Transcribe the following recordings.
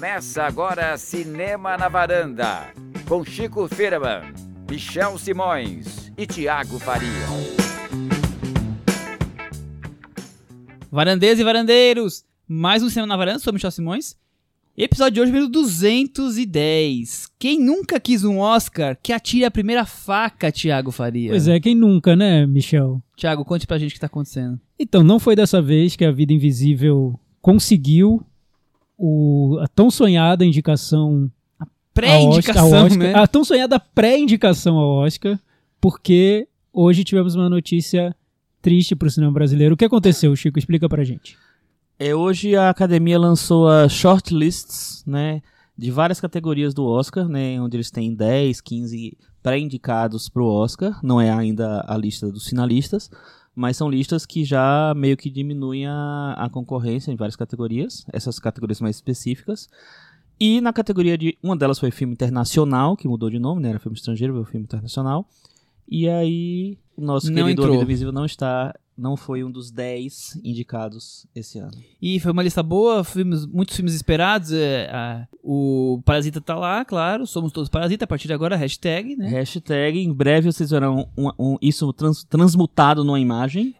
Começa agora Cinema na Varanda, com Chico Firman, Michel Simões e Tiago Faria. Varandeiros e varandeiros, mais um Cinema na Varanda, sou Michel Simões. Episódio de hoje, número 210. Quem nunca quis um Oscar, que atire a primeira faca, Tiago Faria. Pois é, quem nunca, né, Michel? Tiago, conte pra gente o que tá acontecendo. Então, não foi dessa vez que a Vida Invisível conseguiu o, a tão sonhada indicação Pré-indicação, ao Oscar, né? A tão sonhada pré-indicação ao Oscar, porque hoje tivemos uma notícia triste pro cinema brasileiro. O que aconteceu, Chico? Explica pra gente. É, hoje a academia lançou as shortlists, né, de várias categorias do Oscar, né, onde eles têm 10, 15 pré-indicados pro Oscar. Não é ainda a lista dos finalistas, mas são listas que já meio que diminuem a, a concorrência em várias categorias, essas categorias mais específicas. E na categoria de. Uma delas foi filme internacional, que mudou de nome, né? Era filme estrangeiro, veio filme internacional. E aí, o nosso Não querido entrou. A Vida Invisível não está. Não foi um dos 10 indicados esse ano. E foi uma lista boa, filmes, muitos filmes esperados. é, a- o Parasita tá lá, claro. Somos todos Parasita. A partir de agora, hashtag, né? Hashtag, em breve vocês verão um- um- isso trans- transmutado numa imagem.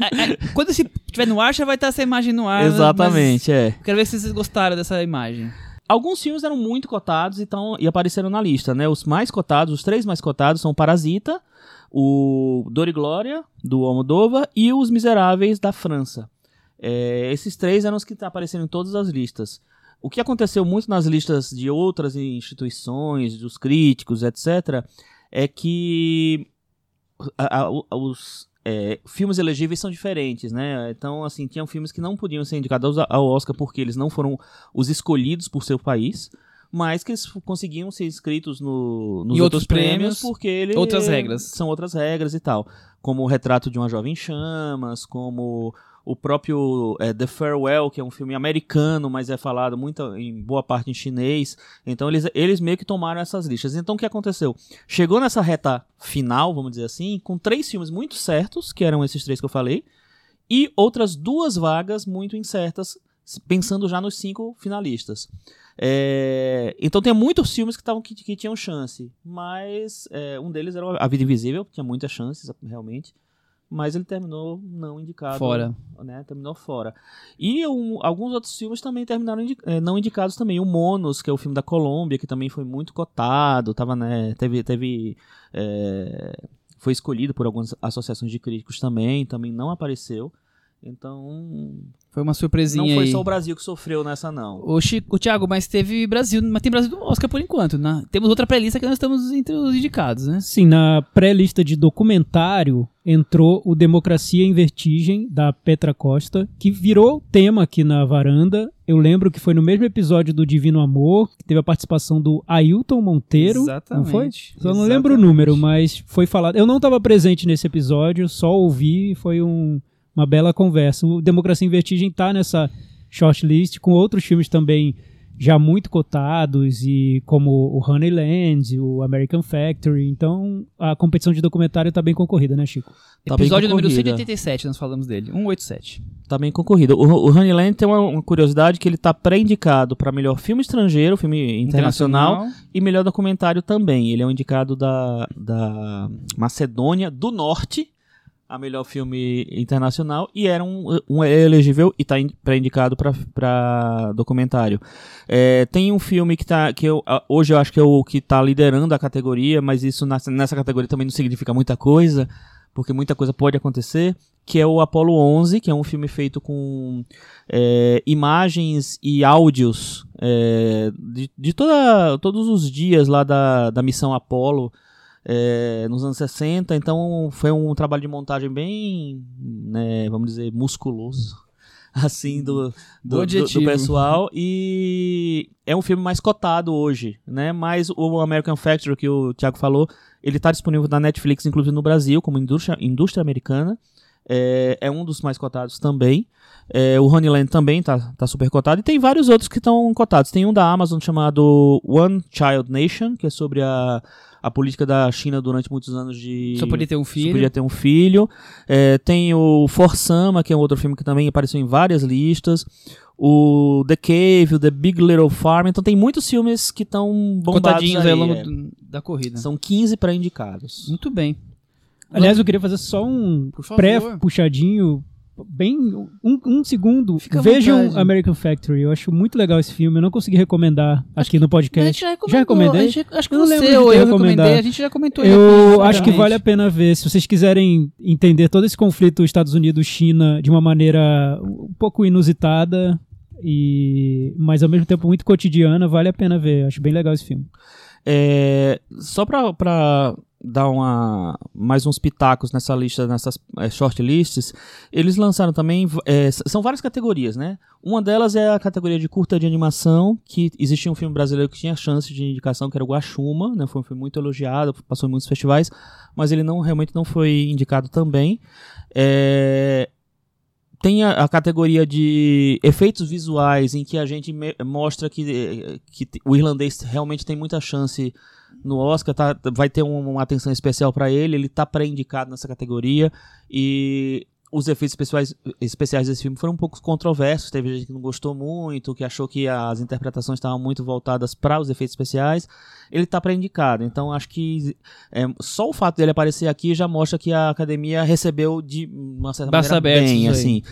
A- a- Quando esse estiver no ar, já vai estar essa imagem no ar. né? Exatamente, é. Quero ver se vocês gostaram dessa imagem. Alguns filmes eram muito cotados então, e apareceram na lista, né? Os mais cotados, os três mais cotados são Parasita, o Dor e Glória, do Almodóvar, e Os Miseráveis, da França. É, esses três eram os que apareceram em todas as listas. O que aconteceu muito nas listas de outras instituições, dos críticos, etc., é que a- a- os é, filmes elegíveis são diferentes, né? Então, assim, tinham filmes que não podiam ser indicados ao Oscar porque eles não foram os escolhidos por seu país, mas que eles conseguiam ser inscritos no, nos outros, outros prêmios, prêmios, porque ele outras regras. São outras regras e tal. Como o Retrato de uma Jovem em Chamas, como o próprio é, The Farewell, que é um filme americano, mas é falado muito em boa parte em chinês. Então eles, eles meio que tomaram essas listas. Então o que aconteceu? Chegou nessa reta final, vamos dizer assim, com três filmes muito certos, que eram esses três que eu falei, e outras duas vagas muito incertas, pensando já nos cinco finalistas. É, então tem muitos filmes que, tavam, que, que tinham chance, mas é, um deles era A Vida Invisível, que tinha muitas chances, realmente. Mas ele terminou não indicado. Fora. Né, terminou fora. E um- alguns outros filmes também terminaram indi- eh, não indicados também. O Monos, que é o filme da Colômbia, que também foi muito cotado, tava, né, teve, teve eh, foi escolhido por algumas associações de críticos também, também não apareceu. Então, Foi uma surpresinha não foi aí. só o Brasil que sofreu nessa não. O, Chico, o Thiago, mas teve Brasil, mas tem Brasil do Oscar por enquanto, né? Temos outra pré-lista que nós estamos entre os indicados, né? Sim, na pré-lista de documentário entrou o Democracia em Vertigem, da Petra Costa, que virou tema aqui na varanda. Eu lembro que foi no mesmo episódio do Divino Amor, que teve a participação do Ailton Monteiro. Não foi? Só não lembro o Exatamente. número, mas foi falado. Eu não estava presente nesse episódio, só ouvi e foi um- uma bela conversa. O Democracia em Vertigem tá nessa shortlist, com outros filmes também já muito cotados, e como o Honeyland, o American Factory. Então a competição de documentário tá bem concorrida, né, Chico? Tá Episódio número concorrida. 187, nós falamos dele. 187. Tá bem concorrido. O, o Honeyland tem uma, uma curiosidade que ele tá pré-indicado para melhor filme estrangeiro, filme internacional, e melhor documentário também. Ele é um indicado da, da Macedônia do Norte a melhor filme internacional e era um, um elegível e está pré-indicado para documentário. É, tem um filme que tá que eu, hoje eu acho que é o que está liderando a categoria, mas isso nessa, nessa categoria também não significa muita coisa, porque muita coisa pode acontecer, que é o Apollo 11, que é um filme feito com é, imagens e áudios é, de, de toda, todos os dias lá da, da missão Apollo é, nos anos 60, então foi um trabalho de montagem bem, né, vamos dizer, musculoso, assim, do, do, do, do pessoal, e é um filme mais cotado hoje, né, mas o American Factory, que o Thiago falou, ele está disponível na Netflix, inclusive no Brasil, como indústria, indústria americana, é, é um dos mais cotados também. É, o Honeyland também tá, tá super cotado. E tem vários outros que estão cotados. Tem um da Amazon chamado One Child Nation, que é sobre a, a política da China durante muitos anos de. Só podia ter um Só filho. podia ter um filho. É, tem o For Sama, que é um outro filme que também apareceu em várias listas. o The Cave, o The Big Little Farm. Então tem muitos filmes que estão bombados Cotadinhos aí ao longo é. da corrida. São 15 pré-indicados. Muito bem. Aliás, eu queria fazer só um pré-puxadinho, bem um, um segundo. Fica Vejam vontade. American Factory. Eu acho muito legal esse filme. Eu não consegui recomendar aqui no A podcast. gente já recomendou. Já recomendei? a gente- acho que Eu não você lembro ou eu recomendei, a gente já comentou. Eu depois, acho que vale a pena ver. Se vocês quiserem entender todo esse conflito Estados Unidos-China de uma maneira um pouco inusitada e mas ao mesmo tempo muito cotidiana, vale a pena ver. Acho bem legal esse filme. É, só pra, pra dar uma, mais uns pitacos nessa lista, nessas é, shortlists, eles lançaram também, é, são várias categorias, né? Uma delas é a categoria de curta de animação, que existia um filme brasileiro que tinha chance de indicação, que era o Guaxuma, né? Foi um filme muito elogiado, passou em muitos festivais, mas ele não realmente não foi indicado também. É, tem a, a categoria de efeitos visuais, em que a gente me- mostra que, que o irlandês realmente tem muita chance no Oscar, tá, vai ter um- uma atenção especial para ele, ele tá pré-indicado nessa categoria e os efeitos especiais, especiais desse filme foram um pouco controversos, teve gente que não gostou muito, que achou que as interpretações estavam muito voltadas para os efeitos especiais. Ele tá pré-indicado, então acho que é, só o fato dele aparecer aqui já mostra que a academia recebeu de uma certa Braços maneira abertos, bem, assim.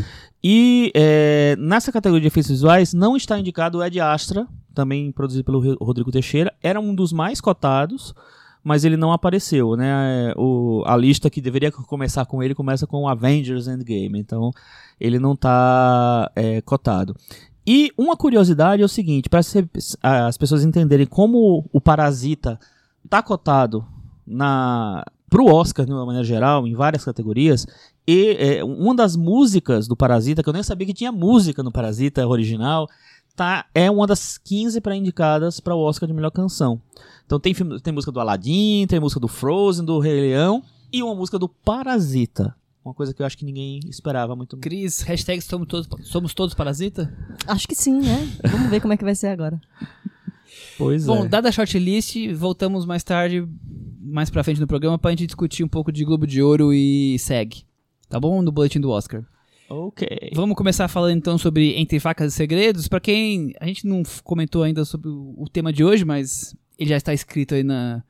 E é, nessa categoria de efeitos visuais não está indicado o Ed Astra, também produzido pelo Ro- Rodrigo Teixeira. Era um dos mais cotados, mas ele não apareceu, né? O, a lista que deveria começar com ele começa com o Avengers Endgame, então ele não está é, cotado. E uma curiosidade é o seguinte, para as pessoas entenderem como o Parasita está cotado na pro Oscar de uma maneira geral, em várias categorias, e é, uma das músicas do Parasita, que eu nem sabia que tinha música no Parasita original, tá, é uma das 15 pré-indicadas para o Oscar de melhor canção. Então tem, filme, tem música do Aladdin, tem música do Frozen, do Rei Leão e uma música do Parasita. Uma coisa que eu acho que ninguém esperava muito. Cris, hashtag somos todos, somos todos parasita? Acho que sim, né? Vamos ver como é que vai ser agora. Pois Bom, é. dada a shortlist, voltamos mais tarde, mais pra frente no programa, pra gente discutir um pouco de Globo de Ouro e SEG. Tá bom? No boletim do Oscar. Ok. Vamos começar falando então sobre Entre Facas e Segredos. Pra quem. A gente não comentou ainda sobre o, tema de hoje, mas ele já está escrito aí na,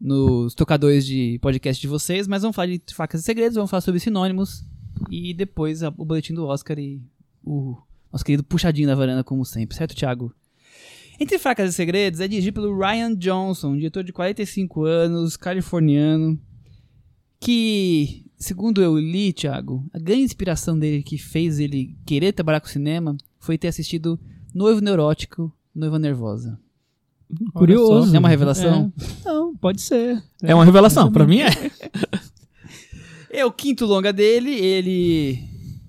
nos tocadores de podcast de vocês. Mas vamos falar de Entre Facas e Segredos, vamos falar sobre sinônimos. E depois a- o boletim do Oscar e o nosso querido puxadinho da varanda, como sempre, certo, Thiago? Entre Facas e Segredos é dirigido pelo Ryan Johnson, diretor de 45 anos, californiano, que, segundo eu li, Thiago, a grande inspiração dele que fez ele querer trabalhar com cinema foi ter assistido Noivo Neurótico, Noiva Nervosa. Curioso. É uma revelação? É. Não, pode ser. É uma revelação, pra mim é. É o quinto longa dele, ele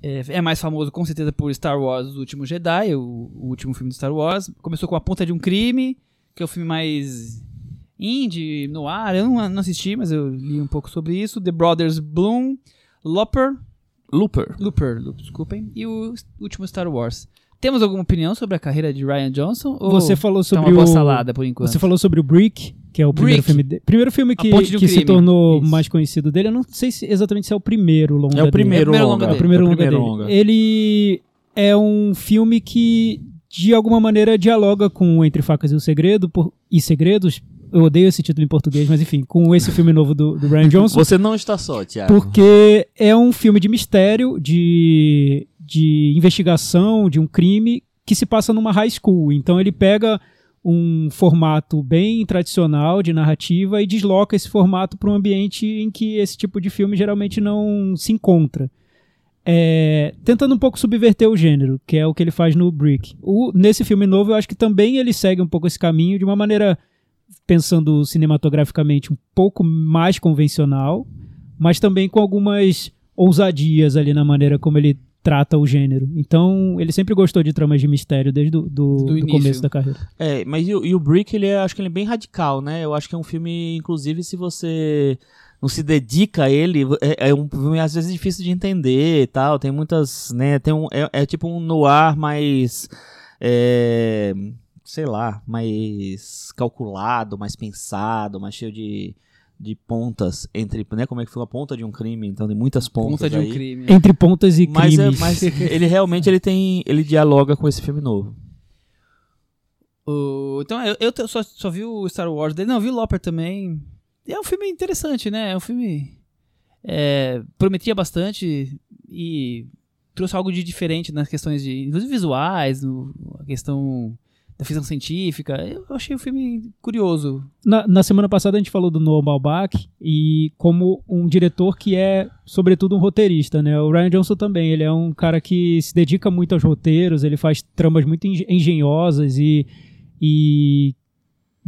é, é mais famoso com certeza por Star Wars O Último Jedi, o, o último filme de Star Wars. Começou com A Ponta de um Crime, que é o filme mais indie, no ar. Eu não, não assisti, mas eu li um pouco sobre isso. The Brothers Bloom, Looper, Looper. Looper, desculpem, e o último Star Wars. Temos alguma opinião sobre a carreira de Ryan Johnson? Ou Você falou tá sobre uma boa o salada por enquanto? Você falou sobre o Brick, que é o primeiro Brick. filme dele. Primeiro filme que, de um que se tornou Isso. mais conhecido dele. Eu não sei se exatamente se é o primeiro longa É o primeiro É o primeiro longa. longa É o primeiro É o longa primeiro dele. longa. Ele é um filme que, de alguma maneira, dialoga com Entre Facas e o Segredo por- e Segredos. Eu odeio esse título em português, mas enfim, com esse filme novo do, do Ryan Johnson. Você não está só, Thiago. Porque é um filme de mistério, de, de investigação de um crime que se passa numa high school. Então ele pega um formato bem tradicional de narrativa e desloca esse formato para um ambiente em que esse tipo de filme geralmente não se encontra. É, tentando um pouco subverter o gênero, que é o que ele faz no Brick. O- nesse filme novo, eu acho que também ele segue um pouco esse caminho de uma maneira, pensando cinematograficamente, um pouco mais convencional, mas também com algumas ousadias ali na maneira como ele trata o gênero. Então, ele sempre gostou de tramas de mistério desde o do, do, do início. começo da carreira. É, mas e, o- e o Brick, ele é, acho que ele é bem radical, né? Eu acho que é um filme, inclusive, se você não se dedica a ele, é, é um filme às vezes difícil de entender e tal. Tem muitas, né? Tem um, é, é tipo um noir mais, é, sei lá, mais calculado, mais pensado, mais cheio de de pontas entre, né, como é que foi a ponta de um crime, então tem muitas pontas Ponta de um aí. crime. Entre pontas e Mas, é, crimes. mas ele realmente ele tem, ele dialoga com esse filme novo. O- então, eu, eu só, só vi o Star Wars dele. Não, vi o Lopper também. E É um filme interessante, né? É um filme. é, prometia bastante e trouxe algo de diferente nas questões de. Inclusive visuais, no, a questão da ficção científica. Eu achei o filme curioso. Na, na semana passada a gente falou do Noah Baumbach e como um diretor que é, sobretudo, um roteirista, né? O Ryan Johnson também, ele é um cara que se dedica muito aos roteiros, ele faz tramas muito engen- engenhosas e, e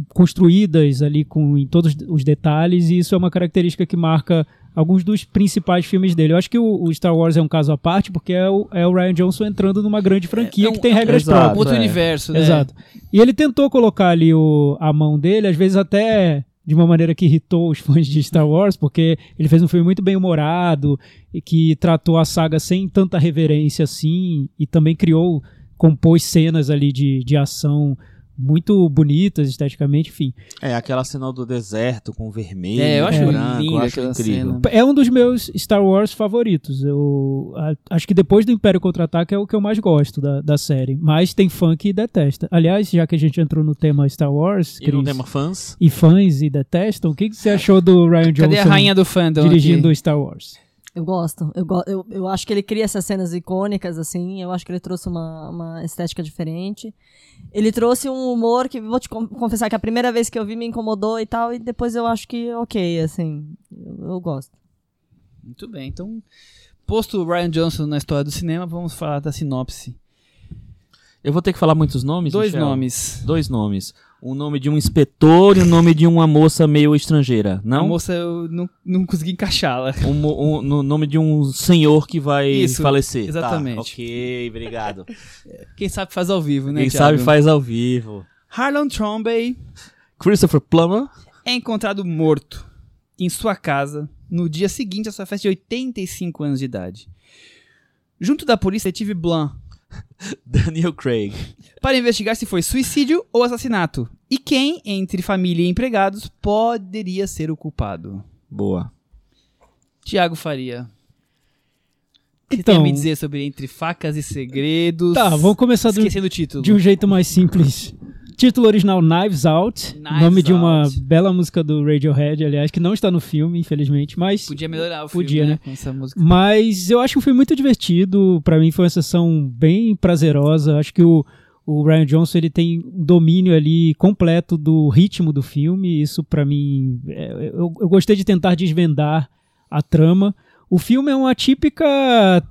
construídas ali com em todos os detalhes e isso é uma característica que marca alguns dos principais filmes dele. Eu acho que o, o Star Wars é um caso à parte porque é o, é o Ryan Johnson entrando numa grande franquia É um- que tem é regras Exato. Um próprias. outro é. universo, né? Exato. E ele tentou colocar ali o, a mão dele, às vezes até de uma maneira que irritou os fãs de Star Wars, porque ele fez um filme muito bem humorado e que tratou a saga sem tanta reverência assim, e também criou, compôs cenas ali de, de ação muito bonitas esteticamente, enfim. É, aquela cena do deserto com vermelho, É, eu acho branco, linda eu acho incrível. cena. É um dos meus Star Wars favoritos. Eu a- acho que depois do Império Contra-Ataque é o que eu mais gosto da, da série. Mas tem fã que detesta. Aliás, já que a gente entrou no tema Star Wars, E no tema fãs, e fãs e detestam, o que, que você achou do Ryan Johnson Cadê a rainha do fandom? dirigindo aqui? Star Wars? Eu gosto. Eu, go- eu, eu acho que ele cria essas cenas icônicas, assim. Eu acho que ele trouxe uma, uma estética diferente. Ele trouxe um humor que, vou te con- confessar que a primeira vez que eu vi me incomodou e tal, e depois eu acho que ok, assim. Eu, eu gosto. Muito bem, então, posto o Ryan Johnson na história do cinema, vamos falar da sinopse. eu vou ter que falar muitos nomes, Dois Michel? nomes. Dois nomes. O nome de um inspetor e o nome de uma moça meio estrangeira, A não? moça, eu não, não consegui encaixá-la. Um, mo- um- no nome de um senhor que vai Isso, falecer. exatamente. Tá, ok, obrigado. Quem sabe faz ao vivo, né, Quem Thiago? sabe faz ao vivo. Harlan Trombey Christopher Plummer. é encontrado morto em sua casa no dia seguinte à sua festa de 85 anos de idade. Junto da polícia, detetive Blanc Daniel Craig. para investigar se foi suicídio ou assassinato e quem, entre família e empregados, poderia ser o culpado. Boa. Tiago Faria. O que você Então- tem a me dizer sobre Entre Facas e Segredos? Tá, vamos começar do, Esquecendo o título. de um jeito mais simples. Título original Knives Out, Knives nome de uma Out. bela música do Radiohead, aliás, que não está no filme, infelizmente, mas Podia melhorar o Podia, filme, né? né? Com essa música. Mas eu acho um filme muito divertido. Pra mim foi uma sessão bem prazerosa. Acho que o, o Ryan Johnson ele tem um domínio ali completo do ritmo do filme. Isso pra mim, é, eu, eu gostei de tentar desvendar a trama. O filme é uma típica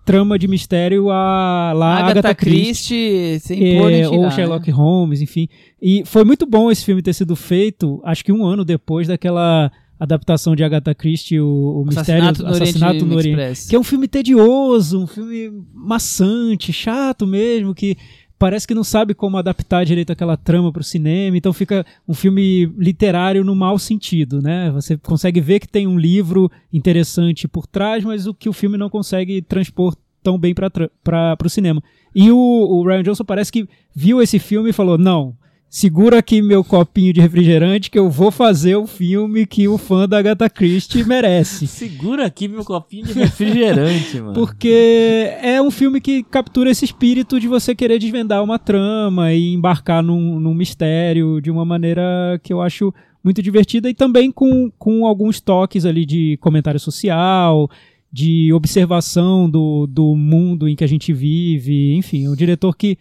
trama de mistério a lá Agatha, Agatha Christie. Christie, É, tirar, ou né? Sherlock Holmes, enfim. E foi muito bom esse filme ter sido feito, acho que um ano depois daquela adaptação de Agatha Christie, o, o Mistério no Assassinato no Oriente. Que é um filme tedioso, um filme maçante, chato mesmo, que parece que não sabe como adaptar direito aquela trama para o cinema, então fica um filme literário no mau sentido, né? Você consegue ver que tem um livro interessante por trás, mas o que o filme não consegue transpor tão bem para o cinema. E o, o Ryan Johnson parece que viu esse filme e falou: não. Segura aqui meu copinho de refrigerante que eu vou fazer o filme que o fã da Agatha Christie merece. Segura aqui meu copinho de refrigerante, mano. Porque é um filme que captura esse espírito de você querer desvendar uma trama e embarcar num, num mistério de uma maneira que eu acho muito divertida e também com, com alguns toques ali de comentário social, de observação do, do mundo em que a gente vive. Enfim, é um diretor que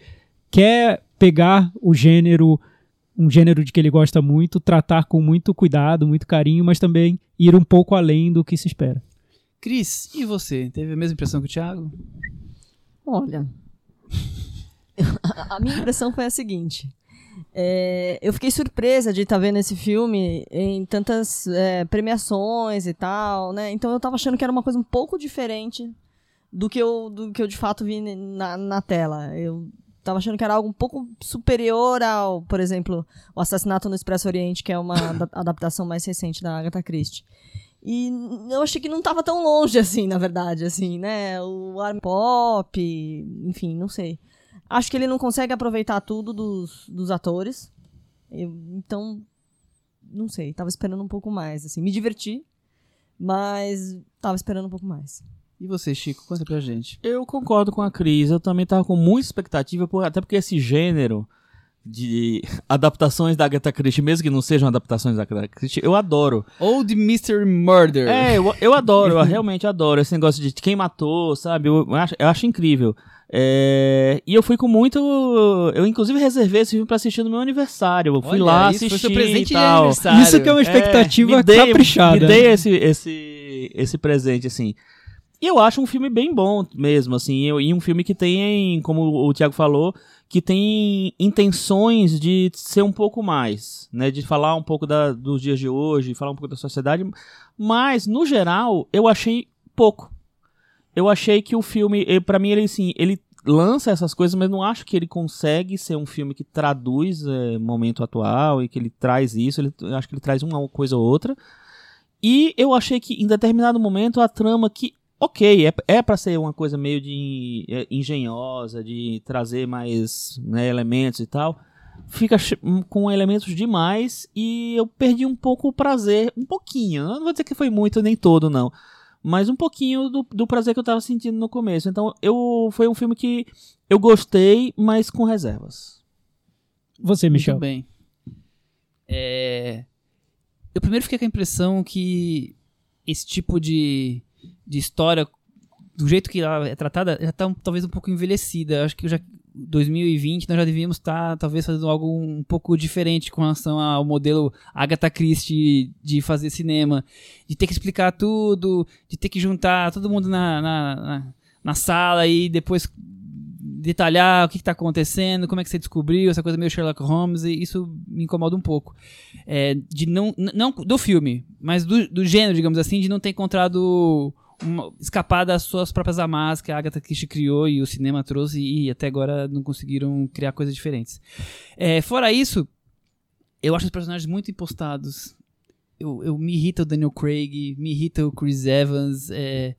quer pegar o gênero um gênero de que ele gosta muito, tratar com muito cuidado, muito carinho, mas também ir um pouco além do que se espera. Cris, e você? Teve a mesma impressão que o Thiago? Olha, a minha impressão foi a seguinte. É, eu fiquei surpresa de estar vendo esse filme em tantas é, premiações e tal, né? Então eu tava achando que era uma coisa um pouco diferente do que eu, do que eu de fato vi na, na tela. Eu tava achando que era algo um pouco superior ao, por exemplo, o Assassinato no Expresso Oriente, que é uma ada- adaptação mais recente da Agatha Christie. E eu achei que não tava tão longe assim, na verdade, assim, né? O arm pop, enfim, não sei. Acho que ele não consegue aproveitar tudo dos, dos atores. Eu- então, não sei, tava esperando um pouco mais, assim. Me diverti, mas tava esperando um pouco mais. E você, Chico, conta pra gente. Eu concordo com a Cris, eu também tava com muita expectativa, por- até porque esse gênero de adaptações da Agatha Christie, mesmo que não sejam adaptações da Agatha Christie, eu adoro. Old Mystery Murder. É, eu, eu adoro, eu realmente adoro esse negócio de quem matou, sabe? Eu, acho, eu acho incrível. É, e eu fui com muito. Eu, inclusive, reservei esse filme pra assistir no meu aniversário. Eu fui Olha, lá isso assistir. foi seu presente e de aniversário. Isso que é uma expectativa me dei, caprichada. Me dei esse, esse, esse presente, assim. E eu acho um filme bem bom mesmo, assim. E um filme que tem, como o Thiago falou, que tem intenções de ser um pouco mais, né? De falar um pouco da, dos dias de hoje, falar um pouco da sociedade. Mas, no geral, eu achei pouco. Eu achei que o filme, pra mim, ele assim, ele lança essas coisas, mas não acho que ele consegue ser um filme que traduz o momento atual e que ele traz isso. Ele, acho que ele traz uma coisa ou outra. E eu achei que em determinado momento a trama que ok, é, é para ser uma coisa meio de é, engenhosa, de trazer mais né, elementos e tal, fica hum, com elementos demais e eu perdi um pouco o prazer, um pouquinho, eu não vou dizer que foi muito nem todo não, mas um pouquinho do, do prazer que eu tava sentindo no começo. Então, eu foi um filme que eu gostei, mas com reservas. Você, Michel. Muito bem. É, Eu primeiro fiquei com a impressão que esse tipo de, de história, do jeito que ela é tratada, já está talvez um pouco envelhecida. Acho que já 2020 nós já devíamos estar talvez fazendo algo um pouco diferente com relação ao modelo Agatha Christie de fazer cinema, de ter que explicar tudo, de ter que juntar todo mundo na, na, na, na sala e depois detalhar o que está acontecendo, como é que você descobriu, essa coisa meio Sherlock Holmes, e isso me incomoda um pouco. É, de não, não do filme, mas do, do gênero, digamos assim, de não ter encontrado uma, escapar das suas próprias amarras que a Agatha Christie criou e o cinema trouxe e até agora não conseguiram criar coisas diferentes. É, fora isso, eu acho os personagens muito impostados. Eu, eu me irrita o Daniel Craig, me irrita o Chris Evans, é,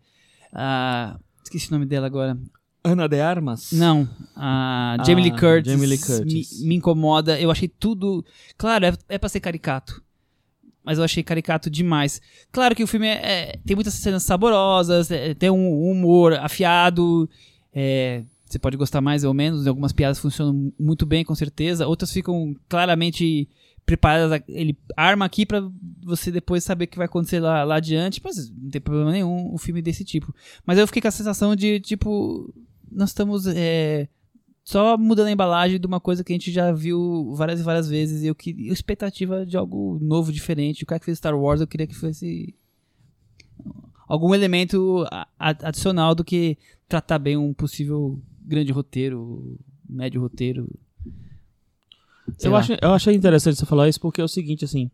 a, esqueci o nome dela agora. Ana de Armas? Não, a Jamie Lee Ah, Curtis, Jamie Lee Curtis. Me, me incomoda. Eu achei tudo. Claro, é, é pra ser caricato. Mas eu achei caricato demais. Claro que o filme é- é- tem muitas cenas saborosas, é, tem um humor afiado. é, você pode gostar mais ou menos. Algumas piadas funcionam muito bem, com certeza. Outras ficam claramente preparadas. Ele arma aqui pra você depois saber o que vai acontecer lá, lá adiante. Mas não tem problema nenhum um filme desse tipo. Mas eu fiquei com a sensação de, tipo, nós estamos é, só mudando a embalagem de uma coisa que a gente já viu várias e várias vezes. E eu queria expectativa de algo novo, diferente. O cara que fez Star Wars, eu queria que fosse algum elemento adicional do que tratar bem um possível grande roteiro, médio roteiro. Sei Eu, lá. acho, eu achei interessante você falar isso porque é o seguinte, assim,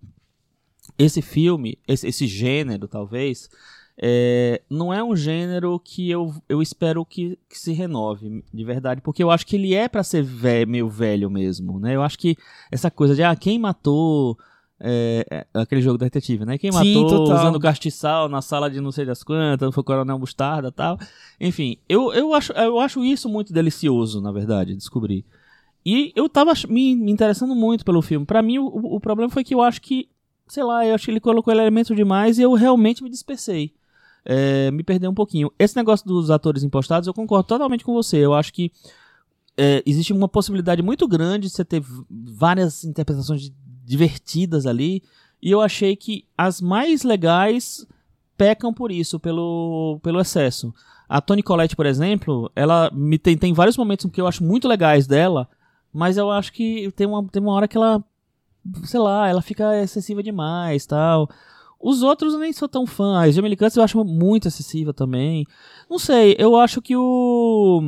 esse filme, esse, esse gênero, talvez, é, não é um gênero que eu, eu espero que, que se renove, de verdade, porque eu acho que ele é pra ser meio velho mesmo, né? Eu acho que essa coisa de, ah, quem matou... é, é, aquele jogo da detetive, né? Quem Sim, matou total. usando castiçal na sala de não sei das quantas, foi o Coronel Mostarda e tal. Enfim, eu, eu, acho, eu acho isso muito delicioso, na verdade, descobrir. E eu tava me, me interessando muito pelo filme. Pra mim, o, o problema foi que eu acho que, sei lá, eu acho que ele colocou elementos demais e eu realmente me dispersei. É, me perdeu um pouquinho. Esse negócio dos atores impostados, eu concordo totalmente com você. Eu acho que é, existe uma possibilidade muito grande de você ter várias interpretações di- divertidas ali. E eu achei que as mais legais pecam por isso, pelo, pelo excesso. A Toni Collette, por exemplo, ela me tem, tem vários momentos que eu acho muito legais dela, mas eu acho que tem uma, tem uma hora que ela, sei lá, ela fica excessiva demais, tal. Os outros eu nem sou tão fã. A Jamie Lee Curtis eu acho muito excessiva também. Não sei, eu acho que o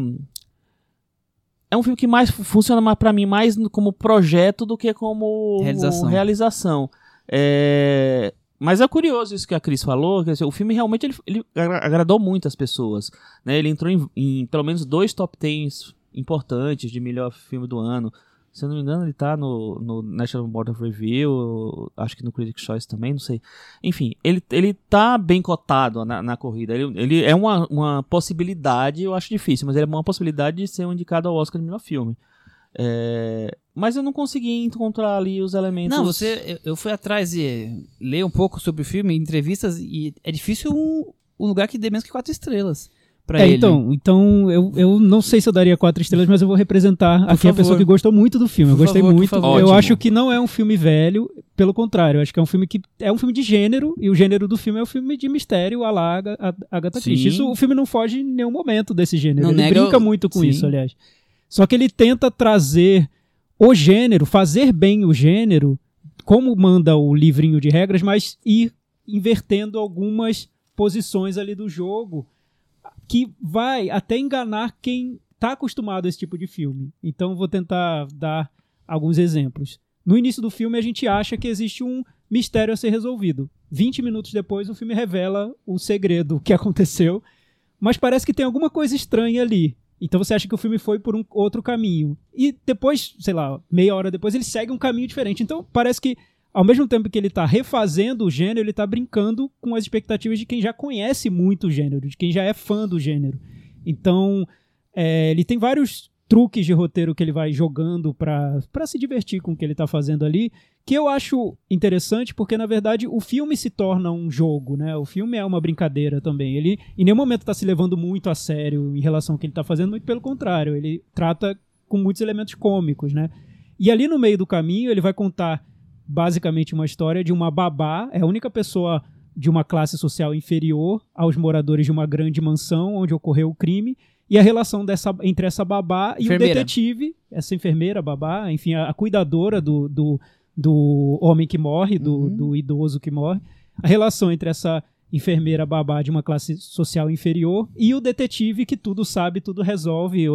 é um filme que mais fu- funciona para mim mais como projeto do que como Realização. realização. É, Mas é curioso isso que a Cris falou, que o filme realmente ele, ele agra- agradou muitas pessoas. Né? Ele entrou em, em pelo menos dois top 10 importantes de melhor filme do ano. Se eu não me engano, ele tá no, no National Board of Review, acho que no Critics' Choice também, não sei. Enfim, ele, ele tá bem cotado na, na corrida. Ele, ele é uma, uma possibilidade, eu acho difícil, mas ele é uma possibilidade de ser um indicado ao Oscar de melhor filme. É, mas eu não consegui encontrar ali os elementos. Não, você. Eu, fui atrás e ler um pouco sobre o filme, entrevistas, e é difícil um, um lugar que dê menos que quatro estrelas. É, ele. então, então eu, eu não sei se eu daria quatro estrelas, mas eu vou representar aqui a favor. pessoa que gostou muito do filme. eu Por gostei favor, por muito. Eu acho que não é um filme velho, pelo contrário, eu acho que é um filme que é um filme de gênero e o gênero do filme é um filme de mistério a- Agatha Sim. Christie. Isso o filme não foge em nenhum momento desse gênero. Não ele nega brinca muito com Sim. isso, aliás. Só que ele tenta trazer o gênero, fazer bem o gênero, como manda o livrinho de regras, mas ir invertendo algumas posições ali do jogo que vai até enganar quem está acostumado a esse tipo de filme. Então vou tentar dar alguns exemplos. No início do filme a gente acha que existe um mistério a ser resolvido. 20 minutos depois o filme revela o segredo que aconteceu, mas parece que tem alguma coisa estranha ali. Então você acha que o filme foi por um outro caminho. E depois, sei lá, meia hora depois ele segue um caminho diferente. Então parece que ao mesmo tempo que ele está refazendo o gênero, ele está brincando com as expectativas de quem já conhece muito o gênero, de quem já é fã do gênero. Então, é, ele tem vários truques de roteiro que ele vai jogando para se divertir com o que ele está fazendo ali, que eu acho interessante porque, na verdade, o filme se torna um jogo, né? O filme é uma brincadeira também. Ele, em nenhum momento, está se levando muito a sério em relação ao que ele está fazendo, muito pelo contrário. Ele trata com muitos elementos cômicos, né? E ali no meio do caminho, ele vai contar basicamente uma história de uma babá, é a única pessoa de uma classe social inferior aos moradores de uma grande mansão onde ocorreu o crime, e a relação dessa, entre essa babá e Enfermeira. o detetive, essa enfermeira, babá, enfim, a, a cuidadora do, do, do homem que morre, do, Uhum. do idoso que morre, a relação entre essa enfermeira babá de uma classe social inferior e o detetive que tudo sabe, tudo resolve, é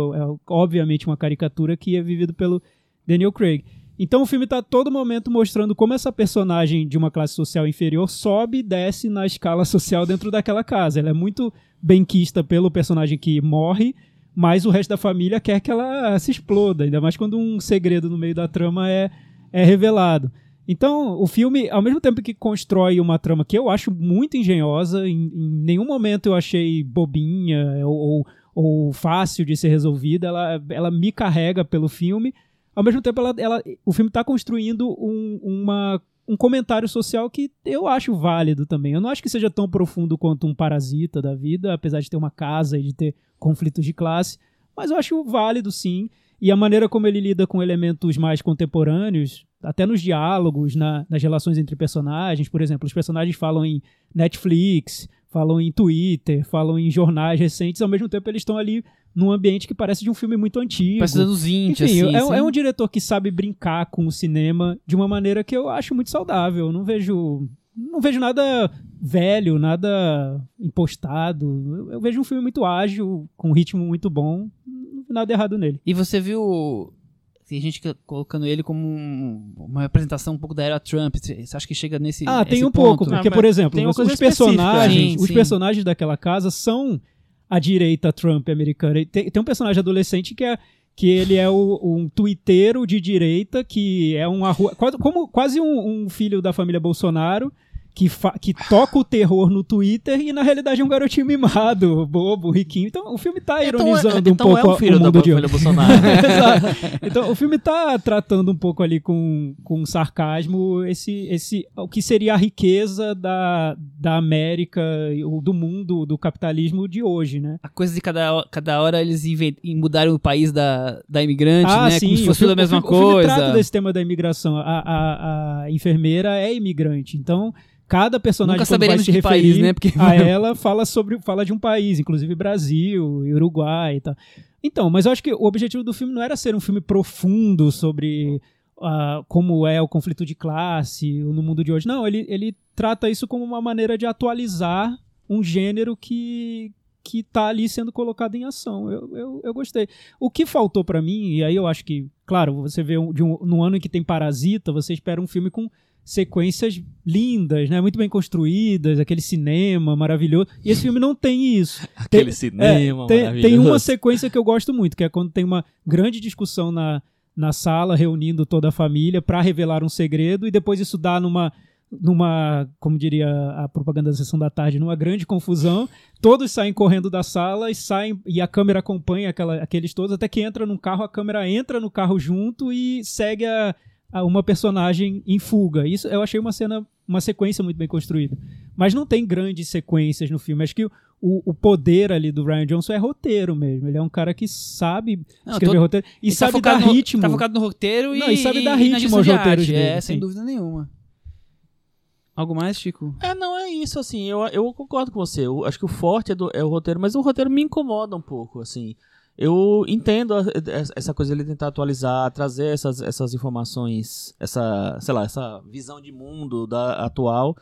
obviamente uma caricatura que é vivido pelo Daniel Craig. Então o filme está a todo momento mostrando como essa personagem de uma classe social inferior sobe e desce na escala social dentro daquela casa. Ela é muito benquista pelo personagem que morre, mas o resto da família quer que ela se exploda, ainda mais quando um segredo no meio da trama é, é revelado. Então, o filme, ao mesmo tempo que constrói uma trama que eu acho muito engenhosa, em, em nenhum momento eu achei bobinha ou, ou, ou fácil de ser resolvida, ela, ela me carrega pelo filme. Ao mesmo tempo, ela, ela, o filme está construindo um, uma, um comentário social que eu acho válido também. Eu não acho que seja tão profundo quanto um parasita da vida, apesar de ter uma casa e de ter conflitos de classe, mas eu acho válido sim. E a maneira como ele lida com elementos mais contemporâneos, até nos diálogos, na- nas relações entre personagens, por exemplo, os personagens falam em Netflix, falam em Twitter, falam em jornais recentes, ao mesmo tempo eles estão ali num ambiente que parece de um filme muito antigo. Parece dos anos 20, Enfim, assim. é, um- é um diretor que sabe brincar com o cinema de uma maneira que eu acho muito saudável. Eu não vejo, não vejo nada velho, nada impostado. Eu, eu vejo um filme muito ágil, com um ritmo muito bom. Não vi nada errado nele. E você viu. Tem gente colocando ele como um- uma representação um pouco da era Trump. Você acha que chega nesse. Ah, tem esse um pouco, ponto? porque, Ah, por exemplo, os, personagens. Sim, os sim. personagens daquela casa são a direita Trump americana. Tem, tem um personagem adolescente que é que ele é o, um tuiteiro de direita, que é um arru... como, quase um, um filho da família Bolsonaro, que, fa- que toca o terror no Twitter e na realidade é um garotinho mimado, bobo, riquinho. Então o filme tá ironizando um então pouco é um filho o da mundo de família. Bolsonaro. Exato. Então, o filme tá tratando um pouco ali com, com sarcasmo esse, esse, o que seria a riqueza da, da América, ou do mundo, do capitalismo de hoje, né? A coisa de cada, cada hora eles mudaram o país da, da imigrante, né? Como se Ah, o fosse tudo a mesma o filme, O filme coisa. trata desse tema da imigração. A, a, a enfermeira é imigrante, então cada personagem Nunca quando vai saberemos se referir país, né? Porque a ela fala sobre fala de um país, inclusive Brasil Uruguai e tal. Então, mas eu acho que o objetivo do filme não era ser um filme profundo sobre ah, como é o conflito de classe no mundo de hoje. Não, ele, ele trata isso como uma maneira de atualizar um gênero que que tá ali sendo colocado em ação. Eu, eu, eu gostei. O que faltou pra mim, e aí eu acho que, claro, você vê um, de um, no ano em que tem Parasita, você espera um filme com sequências lindas, né? Muito bem construídas, aquele cinema maravilhoso. E esse filme não tem isso. Aquele Tem- cinema É, tem, maravilhoso. tem uma sequência que eu gosto muito, que é quando tem uma grande discussão na, na sala, reunindo toda a família para revelar um segredo, e depois isso dá numa, numa, como diria a propaganda da sessão da tarde, numa grande confusão. Todos saem correndo da sala e saem e a câmera acompanha aquela, aqueles todos até que entra num carro, a câmera entra no carro junto e segue a, a uma personagem em fuga. Isso eu achei uma cena, uma sequência muito bem construída. Mas não tem grandes sequências no filme. Acho que o, o poder ali do Ryan Johnson é roteiro mesmo. Ele é um cara que sabe Não, escrever tô- roteiro e Ele tá sabe dar focado no- ritmo. Tá focado no roteiro e, Não, e sabe dar ritmo aos roteiros dele, É, sem sim. dúvida nenhuma. Algo mais, Chico? É, não, é isso, assim, eu, eu concordo com você. Eu acho que o forte é, do- é o roteiro, mas o roteiro me incomoda um pouco, assim. Eu entendo a- essa coisa dele tentar atualizar, trazer essas, essas informações, essa, sei lá, essa visão de mundo da atual,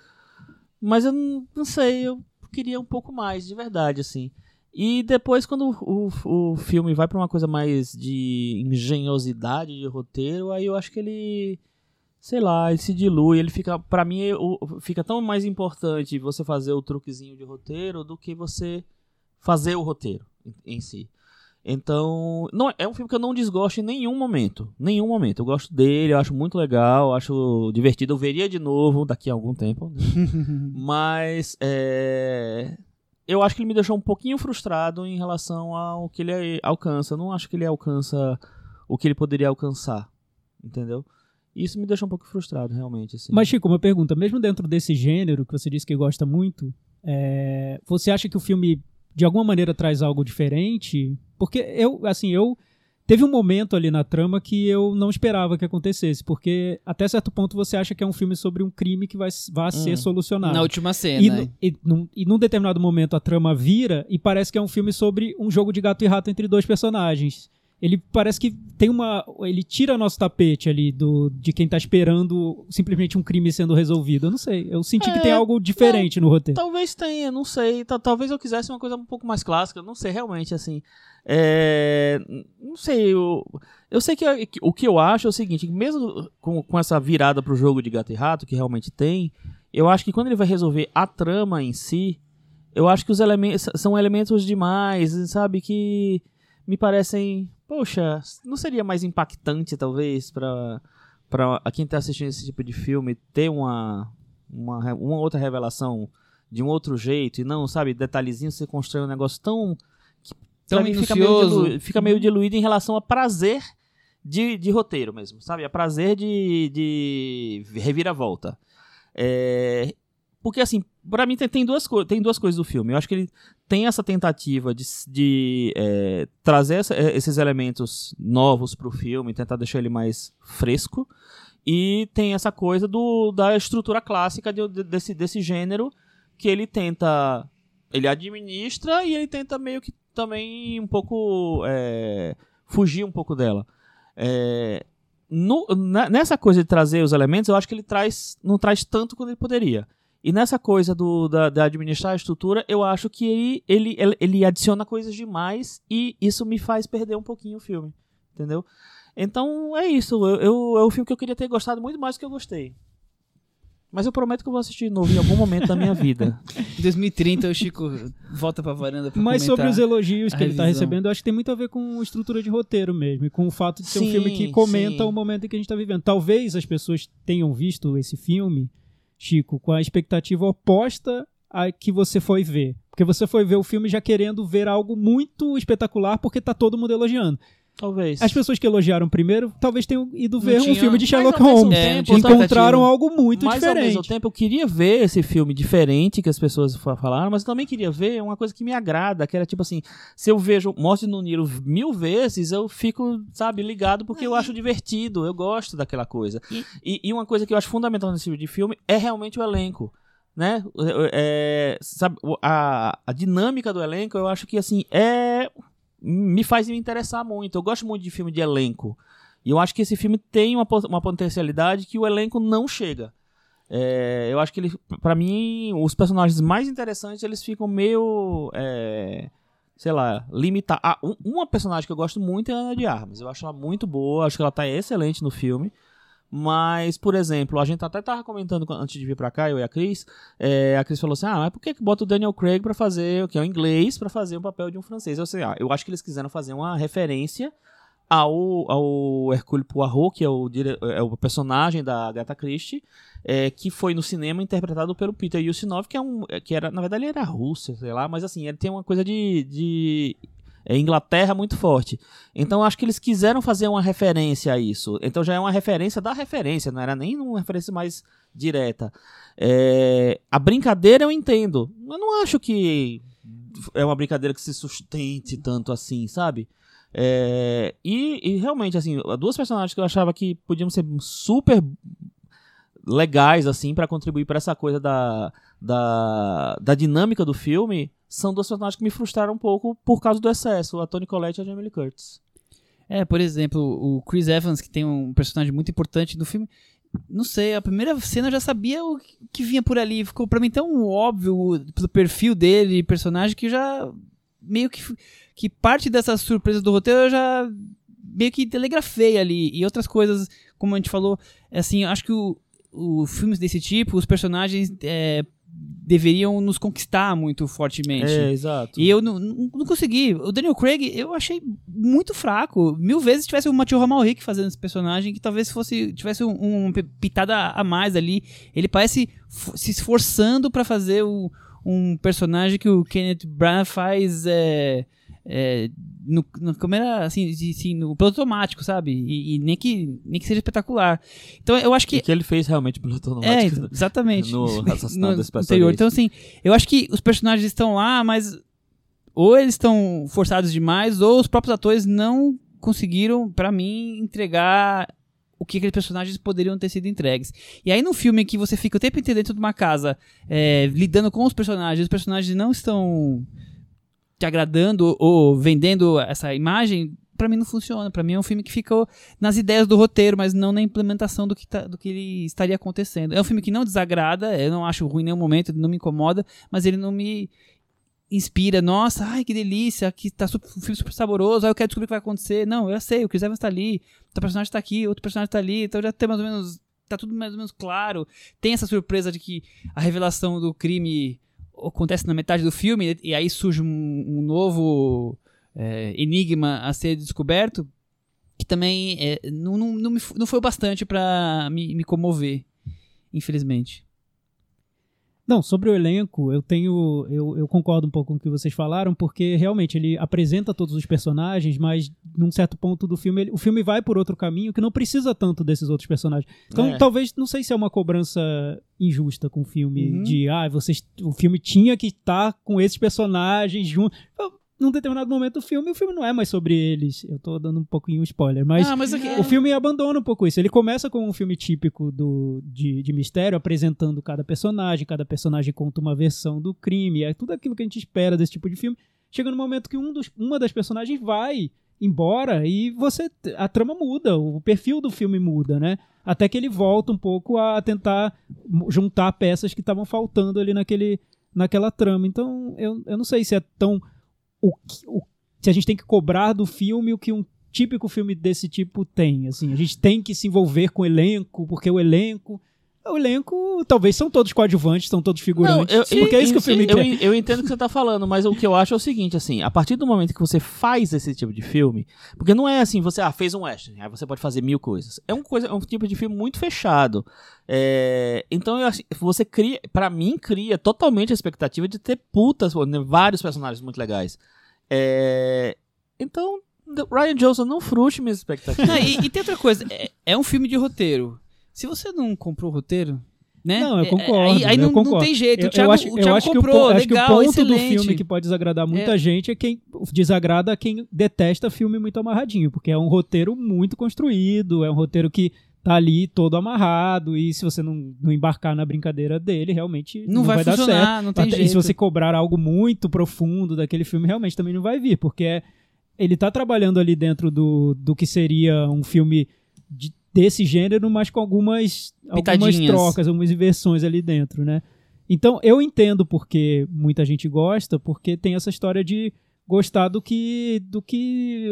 mas eu não, não sei, eu queria um pouco mais, de verdade, assim. E depois, quando o, o, filme vai pra uma coisa mais de engenhosidade de roteiro, aí eu acho que ele sei lá, ele se dilui, ele fica, para mim, fica tão mais importante você fazer o truquezinho de roteiro do que você fazer o roteiro em si. Então, não, é um filme que eu não desgosto em nenhum momento, nenhum momento. Eu gosto dele, eu acho muito legal, eu acho divertido, eu veria de novo daqui a algum tempo. Mas é, eu acho que ele me deixou um pouquinho frustrado em relação ao que ele alcança. Eu não acho que ele alcança o que ele poderia alcançar, entendeu? Isso me deixou um pouco frustrado, realmente. Assim. Mas, Chico, uma pergunta. Mesmo dentro desse gênero que você disse que gosta muito, é, você acha que o filme, de alguma maneira, traz algo diferente? Porque eu, assim, eu... Teve um momento ali na trama que eu não esperava que acontecesse, porque até certo ponto você acha que é um filme sobre um crime que vai, vai ser Hum. solucionado. Na última E, cena. no- e, num, e num determinado momento a trama vira e parece que é um filme sobre um jogo de gato e rato entre dois personagens. Ele parece que tem uma. Ele tira nosso tapete ali do, de quem tá esperando simplesmente um crime sendo resolvido. Eu não sei. Eu senti que É, tem algo diferente no roteiro. Talvez tenha, não sei. Ta- Talvez eu quisesse uma coisa um pouco mais clássica, não sei, realmente, assim. É, não sei, eu, eu sei que, que o que eu acho é o seguinte, mesmo com, com essa virada pro jogo de gato e rato, que realmente tem, eu acho que quando ele vai resolver a trama em si, eu acho que os elementos são elementos demais, sabe, que me parecem, poxa, não seria mais impactante, talvez, pra, pra quem tá assistindo esse tipo de filme, ter uma, uma, uma outra revelação de um outro jeito, e não, sabe, detalhezinho, você constrói um negócio tão... que, Tão pra mim, fica meio, minucioso. dilu- fica meio diluído em relação a prazer de, de roteiro mesmo, sabe? A prazer de, de reviravolta. É, porque, assim, pra mim tem, tem, duas tem duas coisas do filme. Eu acho que ele tem essa tentativa de, de é, trazer essa- é, esses elementos novos pro filme, tentar deixar ele mais fresco. E tem essa coisa do, da estrutura clássica de- de- desse, desse gênero que ele tenta. Ele administra e ele tenta meio que também um pouco. é, fugir um pouco dela. É, no- na- nessa coisa de trazer os elementos, eu acho que ele traz não traz tanto quanto ele poderia. E nessa coisa do, da, da administrar a estrutura, eu acho que ele, ele, ele, adiciona coisas demais e isso me faz perder um pouquinho o filme. Entendeu? Então é isso. Eu, eu- é o filme que eu queria ter gostado muito mais do que eu gostei. Mas eu prometo que eu vou assistir de novo em algum momento da minha vida. Em 2030 o Chico volta pra varanda pra Mas sobre os elogios que ele tá recebendo, eu acho que tem muito a ver com estrutura de roteiro mesmo. E com o fato de ser um Sim, filme que comenta sim. o momento em que a gente tá vivendo. Talvez as pessoas tenham visto esse filme, Chico, com a expectativa oposta a que você foi ver. Porque você foi ver o filme já querendo ver algo muito espetacular porque tá todo mundo elogiando. Talvez. As pessoas que elogiaram primeiro talvez tenham ido ver um tinham- filme de Mas, Sherlock Holmes. É, tempo, tinha encontraram algo muito mas ao mesmo diferente. tempo eu queria ver esse filme diferente que as pessoas fa- falaram, mas eu também queria ver uma coisa que me agrada, que era tipo assim, se eu vejo Morte no Nilo mil vezes, eu fico, sabe, ligado porque eu acho divertido, eu gosto daquela coisa. E, e uma coisa que eu acho fundamental nesse tipo de filme é realmente o elenco. Né? É, sabe, a, a dinâmica do elenco, eu acho que assim, é me faz me interessar muito. Eu gosto muito de filme de elenco. E eu acho que esse filme tem uma, uma potencialidade que o elenco não chega. É, eu acho que ele, para mim, os personagens mais interessantes eles ficam meio, é, sei lá, limitados. Ah, um- uma personagem que eu gosto muito é a Ana de Armas. Eu acho ela muito boa, acho que ela tá excelente no filme. Mas, por exemplo, a gente até tava comentando antes de vir pra cá, eu e a Cris. é, a Cris falou assim: Ah, mas por que, que bota o Daniel Craig pra fazer, que é o inglês, pra fazer o papel de um francês? Eu, sei, ah, eu acho que eles quiseram fazer uma referência ao, ao Hercule Poirot, que é o, é o personagem da Agatha Christie, é, que foi no cinema interpretado pelo Peter Ustinov, que é um que era na verdade ele era russo, sei lá, mas assim ele tem uma coisa de, de é, Inglaterra muito forte. Então acho que eles quiseram fazer uma referência a isso. Então já é uma referência da referência, não era nem uma referência mais direta. É, a brincadeira eu entendo. Eu não acho que é uma brincadeira que se sustente tanto assim, sabe? É, e, e, realmente, assim, duas personagens que eu achava que podiam ser super legais, assim, para contribuir para essa coisa da, da, da dinâmica do filme, são duas personagens que me frustraram um pouco por causa do excesso, a Toni Collette e a Jamie Lee Curtis. É, por exemplo, o Chris Evans, que tem um personagem muito importante do filme, não sei, a primeira cena eu já sabia o que vinha por ali. Ficou para mim tão óbvio pelo perfil dele, personagem, que já meio que que parte dessa surpresa do roteiro eu já meio que telegrafei ali. E outras coisas, como a gente falou, assim, acho que o, os filmes desse tipo, os personagens é, deveriam nos conquistar muito fortemente. É, exato. E eu não, não, não, consegui. O Daniel Craig eu achei muito fraco. Mil vezes tivesse o Matthew Ramalrick fazendo esse personagem, que talvez fosse tivesse um, uma pitada a mais ali. Ele parece se esforçando para fazer o, um personagem que o Kenneth Branagh faz é, é, no, no câmera, assim, assim, no piloto automático, sabe? E, e, nem, que, nem que seja espetacular. Então eu acho que. E que ele fez realmente piloto automático. É, exatamente. No assassinato no, no anterior. Então, assim, eu acho que os personagens estão lá, mas ou eles estão forçados demais, ou os próprios atores não conseguiram, para mim, entregar o que aqueles personagens poderiam ter sido entregues. E aí, no filme que você fica o tempo inteiro dentro de uma casa, é, lidando com os personagens, os personagens não estão te agradando ou vendendo essa imagem, para mim não funciona. Para mim é um filme que ficou nas ideias do roteiro, mas não na implementação do que, tá, do que ele estaria acontecendo. É um filme que não desagrada, eu não acho ruim em nenhum momento, não me incomoda, mas ele não me inspira, nossa, ai que delícia, aqui tá super, um filme super saboroso, aí eu quero descobrir o que vai acontecer. Não, eu sei, o Chris Evans tá ali, o personagem tá aqui, outro personagem tá ali, então já tem mais ou menos, tá tudo mais ou menos claro. Tem essa surpresa de que a revelação do crime acontece na metade do filme e aí surge um, um novo é, enigma a ser descoberto que também é, não, não, não, me, não foi bastante para me, me comover, infelizmente. Não, sobre o elenco, eu tenho. Eu, eu, concordo um pouco com o que vocês falaram, porque realmente ele apresenta todos os personagens, mas num certo ponto do filme, ele, o filme vai por outro caminho que não precisa tanto desses outros personagens. Então, é. talvez, não sei se é uma cobrança injusta com o filme, uhum. de ah, vocês, o filme tinha que estar com esses personagens juntos num determinado momento do filme, o filme não é mais sobre eles. Eu tô dando um pouquinho spoiler, mas, ah, mas aqui... o filme abandona um pouco isso. Ele começa com um filme típico do, de, de mistério, apresentando cada personagem, cada personagem conta uma versão do crime, é tudo aquilo que a gente espera desse tipo de filme. Chega no momento que um dos, uma das personagens vai embora e você a trama muda, o perfil do filme muda, né? Até que ele volta um pouco a tentar juntar peças que estavam faltando ali naquele, naquela trama. Então, eu, eu não sei se é tão o, o, se a gente tem que cobrar do filme o que um típico filme desse tipo tem. Assim, a gente tem que se envolver com o elenco, porque o elenco. O elenco, talvez são todos coadjuvantes, são todos figurantes. Não, eu, porque é isso que o filme eu, quer. Eu entendo o que você está falando, mas o que eu acho é o seguinte, assim, a partir do momento que você faz esse tipo de filme, porque não é assim, você ah, fez um western, aí você pode fazer mil coisas. É um, coisa, é um tipo de filme muito fechado. É, então eu, você cria, para mim, cria totalmente a expectativa de ter putas, né, vários personagens muito legais. É, então, Ryan Johnson não frustre minhas expectativas. Não, e, e, tem outra coisa, é, é um filme de roteiro. Se você não comprou o roteiro, né? Não, eu é, concordo. Aí, aí não, concordo. não, tem jeito. Eu, o Thiago, eu acho, o Thiago eu acho comprou, que o, legal, acho que o ponto excelente. do filme que pode desagradar muita é. gente é quem desagrada quem detesta filme muito amarradinho, porque é um roteiro muito construído, é um roteiro que tá ali todo amarrado e se você não, não embarcar na brincadeira dele, realmente não, não vai, vai dar certo. Não tem Até, jeito. E se você cobrar algo muito profundo daquele filme, realmente também não vai vir, porque é, ele tá trabalhando ali dentro do, do que seria um filme de, desse gênero, mas com algumas, algumas trocas, algumas inversões ali dentro, né? Então, eu entendo porque muita gente gosta, porque tem essa história de gostar do que do que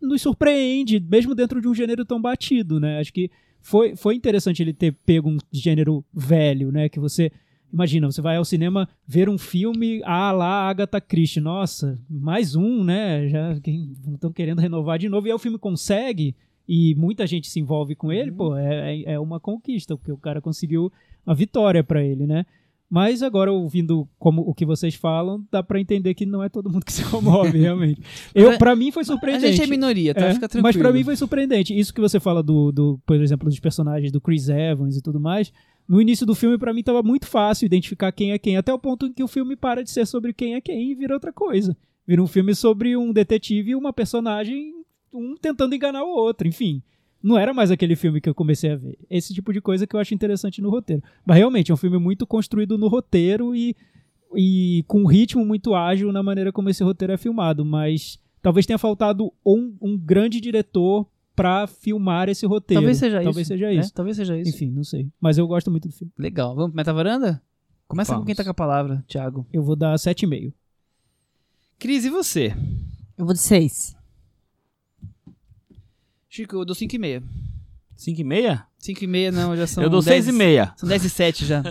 nos surpreende, mesmo dentro de um gênero tão batido, né? Acho que foi, foi interessante ele ter pego um gênero velho, né? Que você Imagina, você vai ao cinema ver um filme, ah lá, Agatha Christie, nossa, mais um, né? Já estão querendo renovar de novo. E aí o filme consegue, e muita gente se envolve com ele, pô, é, é- é uma conquista, porque o cara conseguiu a vitória pra ele, né? Mas agora, ouvindo como o que vocês falam, dá pra entender que não é todo mundo que se comove, realmente. Eu, Mas pra mim foi A surpreendente. gente é minoria, tá? É, Fica tranquilo. mas pra mim foi surpreendente. Isso que você fala do, do, por exemplo, dos personagens do Chris Evans e tudo mais. No início do filme, pra mim, tava muito fácil identificar quem é quem, até o ponto em que o filme para de ser sobre quem é quem e vira outra coisa. Vira um filme sobre um detetive e uma personagem, um tentando enganar o outro, enfim. Não era mais aquele filme que eu comecei a ver. Esse tipo de coisa que eu acho interessante no roteiro. Mas realmente é um filme muito construído no roteiro e, e com um ritmo muito ágil na maneira como esse roteiro é filmado. Mas talvez tenha faltado um, um grande diretor pra filmar esse roteiro. Talvez seja Talvez isso. seja É, isso. talvez seja isso. Enfim, não sei. Mas eu gosto muito do filme. Legal. Vamos pro Metavaranda? Começa com Vamos. quem tá com a palavra, Thiago. Eu vou dar 7,5. Cris, e você? Eu vou de seis. Chico, eu dou 5,5. 5 e meia? 5,5 não, já são eu dou 10 6 e meia. São 10 e 7 já.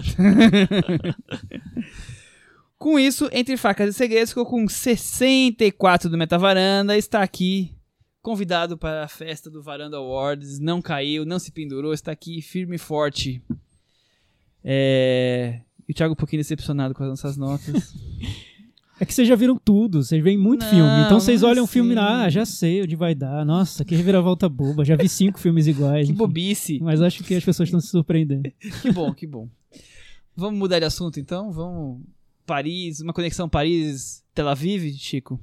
com isso, Entre Facas e Segredos ficou com 64 do Metavaranda. Está aqui, convidado para a festa do Varanda Awards. Não caiu, não se pendurou, está aqui firme e forte. É... E o Thiago um pouquinho decepcionado com as nossas notas. É que vocês já viram tudo, vocês veem muito Não, filme. Então vocês olham o filme, assim. ah, já sei onde vai dar. Nossa, que reviravolta boba. Já vi cinco filmes iguais. que enfim. bobice. Mas acho que as pessoas estão se surpreendendo. Que bom, que bom. Vamos mudar de assunto então? Vamos. Paris, uma conexão Paris-Tel Aviv, Chico?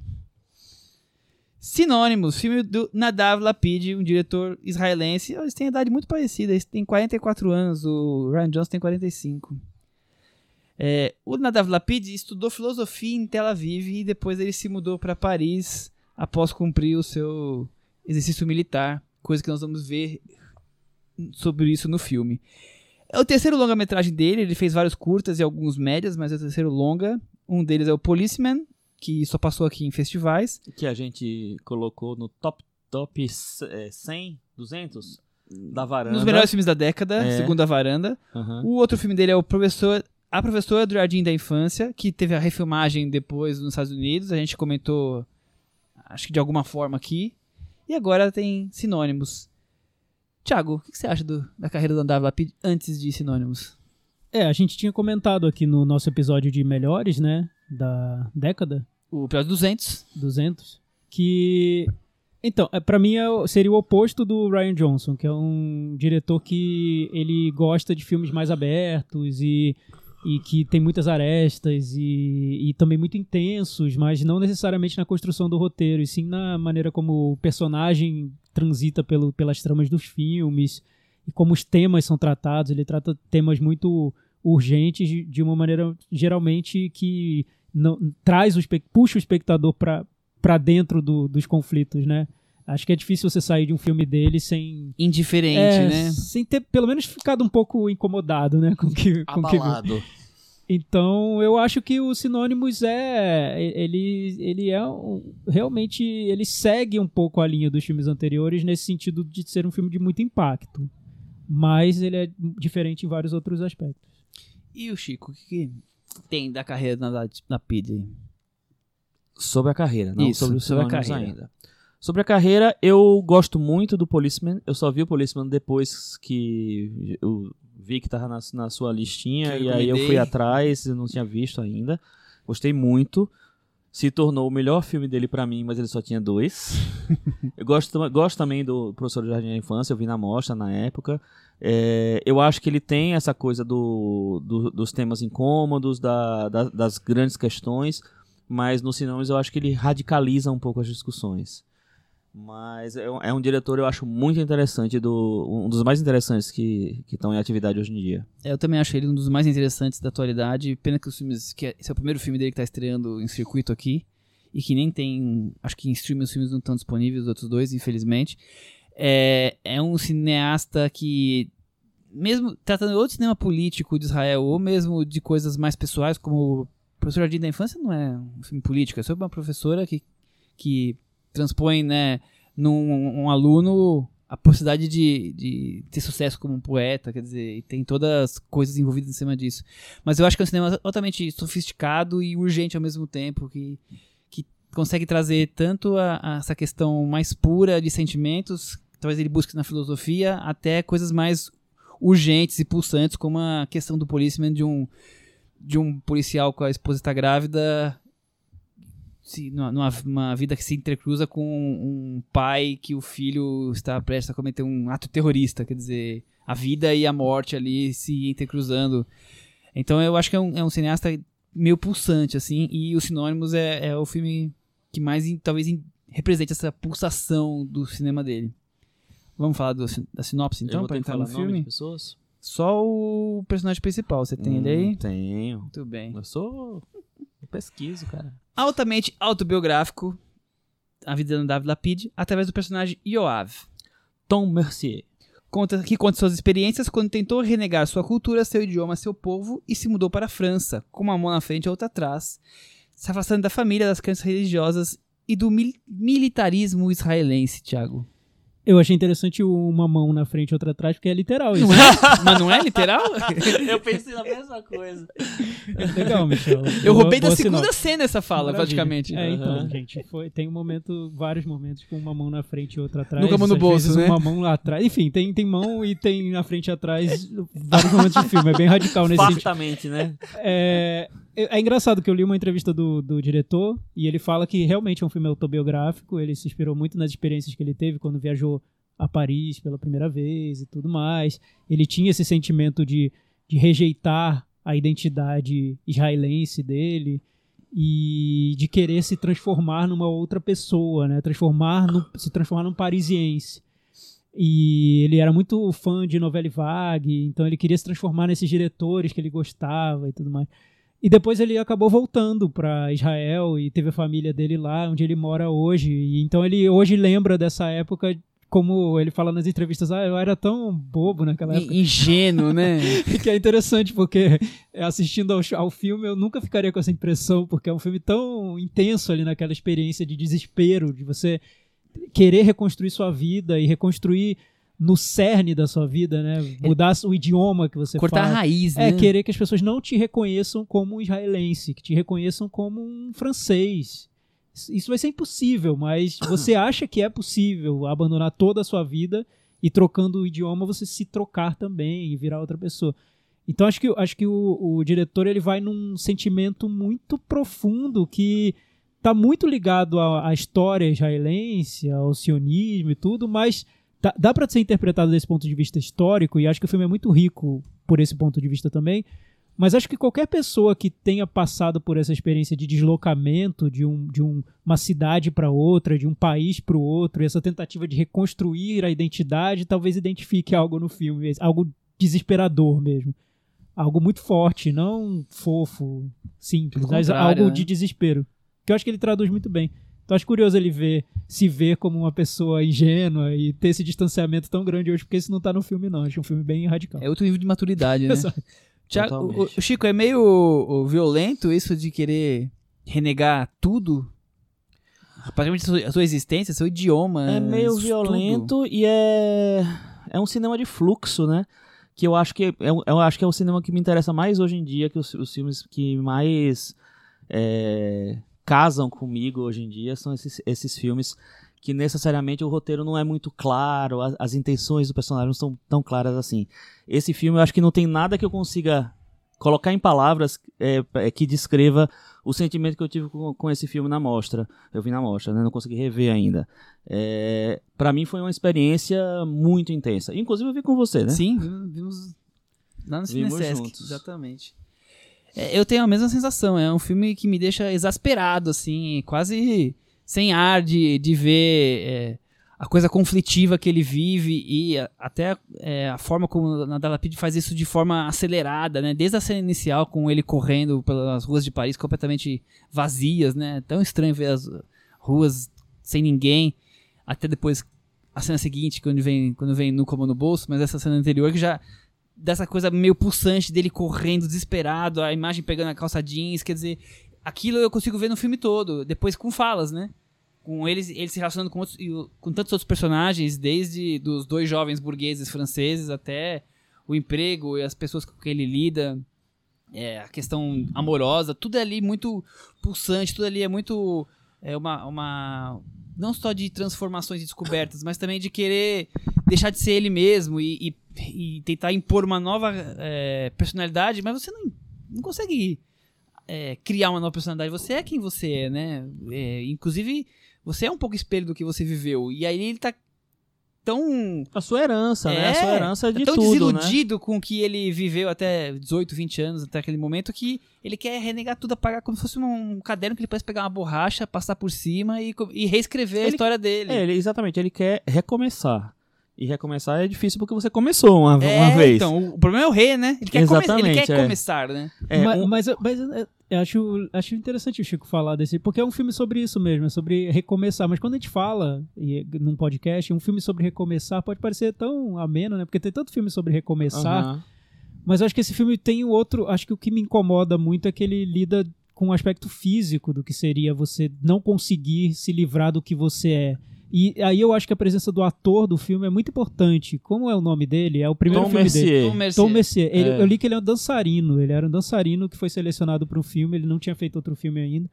Sinônimos, filme do Nadav Lapid, um diretor israelense. Eles têm idade muito parecida, eles têm 44 anos, o Ryan Johnson tem 45. É, o Nadav Lapid estudou filosofia em Tel Aviv e depois ele se mudou para Paris após cumprir o seu exercício militar, coisa que nós vamos ver sobre isso no filme. É o terceiro longa-metragem dele, ele fez vários curtas e alguns médias, mas é o terceiro longa. Um deles é o Policeman, que só passou aqui em festivais. Que a gente colocou no top, top eh, 100, 200 da varanda. Nos melhores filmes da década, É. segundo a varanda. Aham. O outro filme dele é o professor, A Professora do Jardim da Infância, que teve a refilmagem depois nos Estados Unidos. A gente comentou, acho que de alguma forma aqui. E agora tem Sinônimos. Tiago, o que você acha do- da carreira do Andav Lapid antes de Sinônimos? É, a gente tinha comentado aqui no nosso episódio de melhores, né? Da década, O episódio 200. 200, que. Então, é, pra mim é seria o oposto do Ryan Johnson, que é um diretor que ele gosta de filmes mais abertos e, e que tem muitas arestas e, e também muito intensos, mas não necessariamente na construção do roteiro, e sim na maneira como o personagem transita pelo, pelas tramas dos filmes e como os temas são tratados. Ele trata temas muito urgentes de, uma maneira geralmente que não, traz o puxa o espectador para para dentro do- dos conflitos, né? Acho que é difícil você sair de um filme dele sem Indiferente, é, né? sem ter pelo menos ficado um pouco incomodado, né, com o que com o que. Abalado. Então, eu acho que o Sinônimos é. Ele, ele é. um- realmente. Ele segue um pouco a linha dos filmes anteriores, nesse sentido de ser um filme de muito impacto. Mas ele é diferente em vários outros aspectos. E o Chico, o que, que tem da carreira da, da PID? Sobre a carreira, não Isso, sobre os sobre a sinônimos carreira. ainda. Sobre a carreira, eu gosto muito do Policeman. Eu só vi o Policeman depois que eu vi que tava na, na sua listinha eu e aí eu fui atrás, eu não tinha visto ainda. Gostei muito. Se tornou o melhor filme dele pra mim, mas ele só tinha dois. eu gosto, gosto também do Professor do Jardim da Infância, eu vi na mostra na época. É, eu acho que ele tem essa coisa do, do- dos temas incômodos, da- da- das grandes questões, mas no cinema eu acho que ele radicaliza um pouco as discussões. Mas é um, é um diretor eu acho muito interessante, do, um dos mais interessantes que estão em atividade hoje em dia. É, Eu também acho ele um dos mais interessantes da atualidade. Pena que os filmes. que é- Esse é o primeiro filme dele que tá estreando em circuito aqui. E que nem tem. Acho que em streaming os filmes não estão disponíveis, os outros dois, infelizmente. É, é um cineasta que. Mesmo tratando ou de cinema político de Israel, ou mesmo de coisas mais pessoais, como Professor Jardim da Infância não é um filme político, é sobre uma professora que, que transpõe, né, num um aluno a possibilidade de, de ter sucesso como um poeta, quer dizer, e tem todas as coisas envolvidas em cima disso. Mas eu acho que é um cinema altamente sofisticado e urgente ao mesmo tempo, que, que consegue trazer tanto a, a essa questão mais pura de sentimentos, talvez ele busque na filosofia, até coisas mais urgentes e pulsantes, como a questão do policeman de um, de um policial com a esposa está grávida, se, numa, numa vida que se intercruza com um pai que o filho está prestes a cometer um ato terrorista, quer dizer, a vida e a morte ali se intercruzando. Então eu acho que é um, é um cineasta meio pulsante, assim, e o Sinônimos é, é o filme que mais, talvez, represente essa pulsação do cinema dele. Vamos falar do, da sinopse, então, para entrar no filme? pessoas? Só o personagem principal, você tem hum, ele aí? Tenho. Muito bem. Eu sou... Eu pesquiso, cara. Altamente autobiográfico, a vida da David Lapide, através do personagem Yoav. Tom Mercier. Conta, que conta suas experiências quando tentou renegar sua cultura, seu idioma, seu povo e se mudou para a França, com uma mão na frente e outra atrás, se afastando da família, das crenças religiosas e do mil militarismo israelense, Thiago. Eu achei interessante uma mão na frente e outra atrás, porque é literal isso. Não é? Mas não é literal? eu pensei na mesma coisa. É legal, Michel. Eu boa, roubei da segunda cena essa fala, Maravilha. praticamente. É, então, uhum. gente, foi, tem um momento, vários momentos com uma mão na frente e outra atrás. Nunca mão no bolso, né? Uma mão lá atrás. Enfim, tem, tem mão e tem na frente e atrás vários momentos de filme. É bem radical nesse Fartamente, sentido. né? É, é, é engraçado que eu li uma entrevista do, do diretor e ele fala que realmente é um filme autobiográfico. Ele se inspirou muito nas experiências que ele teve quando viajou a Paris pela primeira vez e tudo mais. Ele tinha esse sentimento de, de rejeitar a identidade israelense dele e de querer se transformar numa outra pessoa, né? Transformar no, se transformar num parisiense. E ele era muito fã de novela vague, então ele queria se transformar nesses diretores que ele gostava e tudo mais. E depois ele acabou voltando para Israel e teve a família dele lá, onde ele mora hoje. E então ele hoje lembra dessa época como ele fala nas entrevistas, ah, eu era tão bobo naquela época. Ingênuo, né? que é interessante, porque assistindo ao, ao, filme eu nunca ficaria com essa impressão, porque é um filme tão intenso ali naquela experiência de desespero, de você querer reconstruir sua vida e reconstruir no cerne da sua vida, né? Mudar o idioma que você Cortar fala. a raiz, é, né? É, querer que as pessoas não te reconheçam como um israelense, que te reconheçam como um francês, isso vai ser impossível, mas você acha que é possível abandonar toda a sua vida e trocando o idioma você se trocar também e virar outra pessoa. Então acho que, acho que o, o diretor ele vai num sentimento muito profundo que está muito ligado à, à, história israelense, ao sionismo e tudo, mas dá, dá para ser interpretado desse ponto de vista histórico e acho que o filme é muito rico por esse ponto de vista também. Mas acho que qualquer pessoa que tenha passado por essa experiência de deslocamento de, um, de um, uma cidade para outra, de um país para o outro, essa tentativa de reconstruir a identidade, talvez identifique algo no filme, algo desesperador mesmo. Algo muito forte, não fofo, simples, mas algo né? de desespero. Que eu acho que ele traduz muito bem. Então acho curioso ele ver, se ver como uma pessoa ingênua e ter esse distanciamento tão grande hoje, porque isso não tá no filme, não. Acho um filme bem radical. É outro nível de maturidade, né? Tiago, o, o, Chico, é meio violento isso de querer renegar tudo? Praticamente a sua, a sua existência, seu idioma. É meio violento tudo. e é. É um cinema de fluxo, né? Que eu acho que é, eu acho que é o cinema que me interessa mais hoje em dia, que os, os filmes que mais é, casam comigo hoje em dia são esses, esses filmes que necessariamente o roteiro não é muito claro, as, as, intenções do personagem não são tão claras assim. Esse filme eu acho que não tem nada que eu consiga colocar em palavras é, é, que descreva o sentimento que eu tive com, com, esse filme na mostra. Eu vi na mostra, né? não consegui rever ainda. É, para mim foi uma experiência muito intensa. Inclusive eu vi com você, né? Sim, vimos lá no Cinesesc, exatamente. É, eu tenho a mesma sensação, é um filme que me deixa exasperado, assim, quase sem ar de, de ver é, a coisa conflitiva que ele vive e a, até é, a forma como Nadal Lapid faz isso de forma acelerada, né? Desde a cena inicial com ele correndo pelas ruas de Paris completamente vazias, né? Tão estranho ver as ruas sem ninguém, até depois a cena seguinte quando vem quando vem no como no bolso, mas essa cena anterior que já dessa coisa meio pulsante dele correndo desesperado, a imagem pegando a calça jeans, quer dizer, aquilo eu consigo ver no filme todo, depois com falas, né? Com eles, eles se relacionando com, outros, com tantos outros personagens, desde dos dois jovens burgueses franceses até o emprego e as pessoas com quem ele lida, é, a questão amorosa, tudo é ali muito pulsante, tudo ali é muito é uma, uma não só de transformações e descobertas, mas também de querer deixar de ser ele mesmo e, e, e tentar impor uma nova é, personalidade, mas você não, não consegue é, criar uma nova personalidade. Você é quem você é, né? É, inclusive, você é um pouco espelho do que você viveu. E aí ele tá tão. A sua herança, né? A É, sua herança de tão tudo, né? desiludido com o que ele viveu até 18, 20 anos, até aquele momento, que ele quer renegar tudo, apagar como se fosse um caderno que ele pudesse pegar uma borracha, passar por cima e, e reescrever a Ele- história dele. É, ele, exatamente, ele quer recomeçar. E recomeçar é difícil porque você começou uma, É, uma vez. Então, o, problema é o rei, né? Ele quer, come- ele Exatamente, quer é. começar, né? É, mas, um- mas, mas é, eu acho, acho interessante o Chico falar desse, porque é um filme sobre isso mesmo, é sobre recomeçar. Mas quando a gente fala e, num podcast, um filme sobre recomeçar pode parecer tão ameno, né? Porque tem tanto filme sobre recomeçar. aham. Mas eu acho que esse filme tem um outro. Acho que o que me incomoda muito é que ele lida com o aspecto físico do que seria você não conseguir se livrar do que você é. E aí eu acho que a presença do ator do filme é muito importante. Como é o nome dele? É o primeiro Tom filme dele. Mercier. Tom Mercier. Tom Mercier. Ele- É. Eu li que ele é um dançarino. Ele era um dançarino que foi selecionado para um filme. Ele não tinha feito outro filme ainda.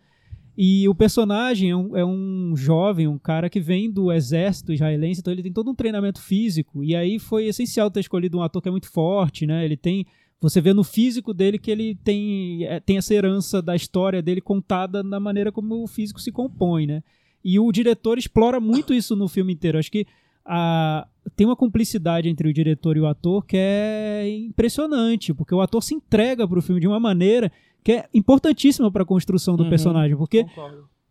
E o personagem é um, é um jovem, um cara que vem do exército israelense, então ele tem todo um treinamento físico. E aí foi essencial ter escolhido um ator que é muito forte, né? Ele tem. Você vê no físico dele que ele tem, é, tem essa herança da história dele contada na maneira como o físico se compõe, né? E o diretor explora muito isso no filme inteiro. Acho que a, tem uma cumplicidade entre o diretor e o ator que é impressionante, porque o ator se entrega pro filme de uma maneira que é importantíssima para a construção do Uhum. personagem, porque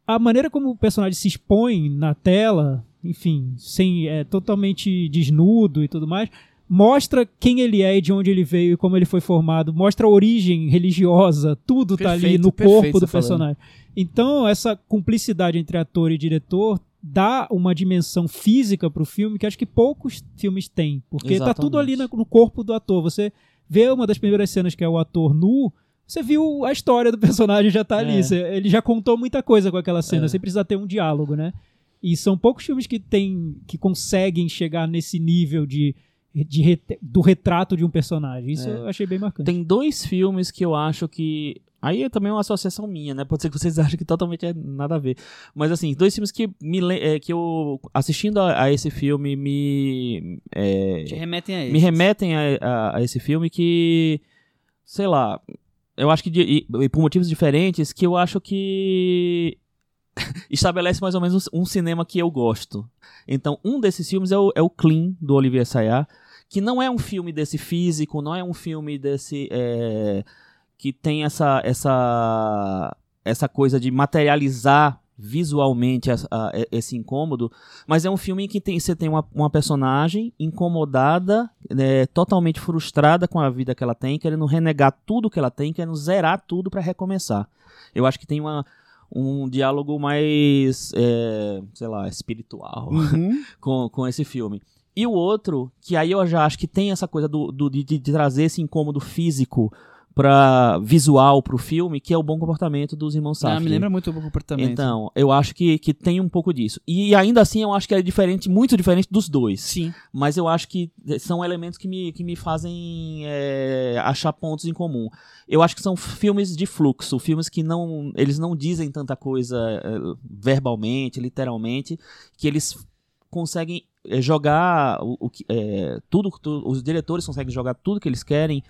a maneira como o personagem se expõe na tela, enfim, sem é, totalmente desnudo e tudo mais, mostra quem ele é e de onde ele veio e como ele foi formado, mostra a origem religiosa, tudo tá ali Perfeito, no perfeito corpo do você falando. personagem. Então, essa cumplicidade entre ator e diretor dá uma dimensão física pro filme que acho que poucos filmes têm, porque tá tudo ali Exatamente. no corpo do ator. Você vê uma das primeiras cenas que é o ator nu, você viu a história do personagem já tá ali. É. Você- ele já contou muita coisa com aquela cena, É. sem precisar ter um diálogo, né? E são poucos filmes que tem, que conseguem chegar nesse nível de, de ret- do retrato de um personagem. Isso É. eu achei bem marcante. Tem dois filmes que eu acho que. Aí é também uma associação minha, né? Pode ser que vocês achem que totalmente é nada a ver. Mas assim, dois filmes que me é, que eu, assistindo a, a esse filme, me. é, Te remetem a ele. me remetem a, a- a esse filme que. Sei lá. Eu acho que de- e- e por motivos diferentes, que eu acho que estabelece mais ou menos um, um cinema que eu gosto. Então, um desses filmes é o, é o Clean, do Olivier Assayas, que não é um filme desse físico, não é um filme desse. é, que tem essa, essa, essa coisa de materializar visualmente essa- a- esse incômodo, mas é um filme em que tem, você tem uma, uma personagem incomodada, né, totalmente frustrada com a vida que ela tem, querendo renegar tudo que ela tem, querendo zerar tudo para recomeçar. Eu acho que tem uma, um diálogo mais, é, sei lá, espiritual Uhum. com, com esse filme. E o outro, que aí eu já acho que tem essa coisa do, do- de, de trazer esse incômodo físico para visual pro filme, que é o bom comportamento dos irmãos Ah, Safdie. me lembra muito o comportamento. Então, eu acho que, que tem um pouco disso. E ainda assim, eu acho que é diferente, muito diferente dos dois. Sim. Mas eu acho que são elementos que me, que me fazem é, achar pontos em comum. Eu acho que são filmes de fluxo, filmes que não. Eles não dizem tanta coisa é, verbalmente, literalmente, que eles conseguem é, jogar o, o é, tudo, tu- os diretores conseguem jogar tudo que eles querem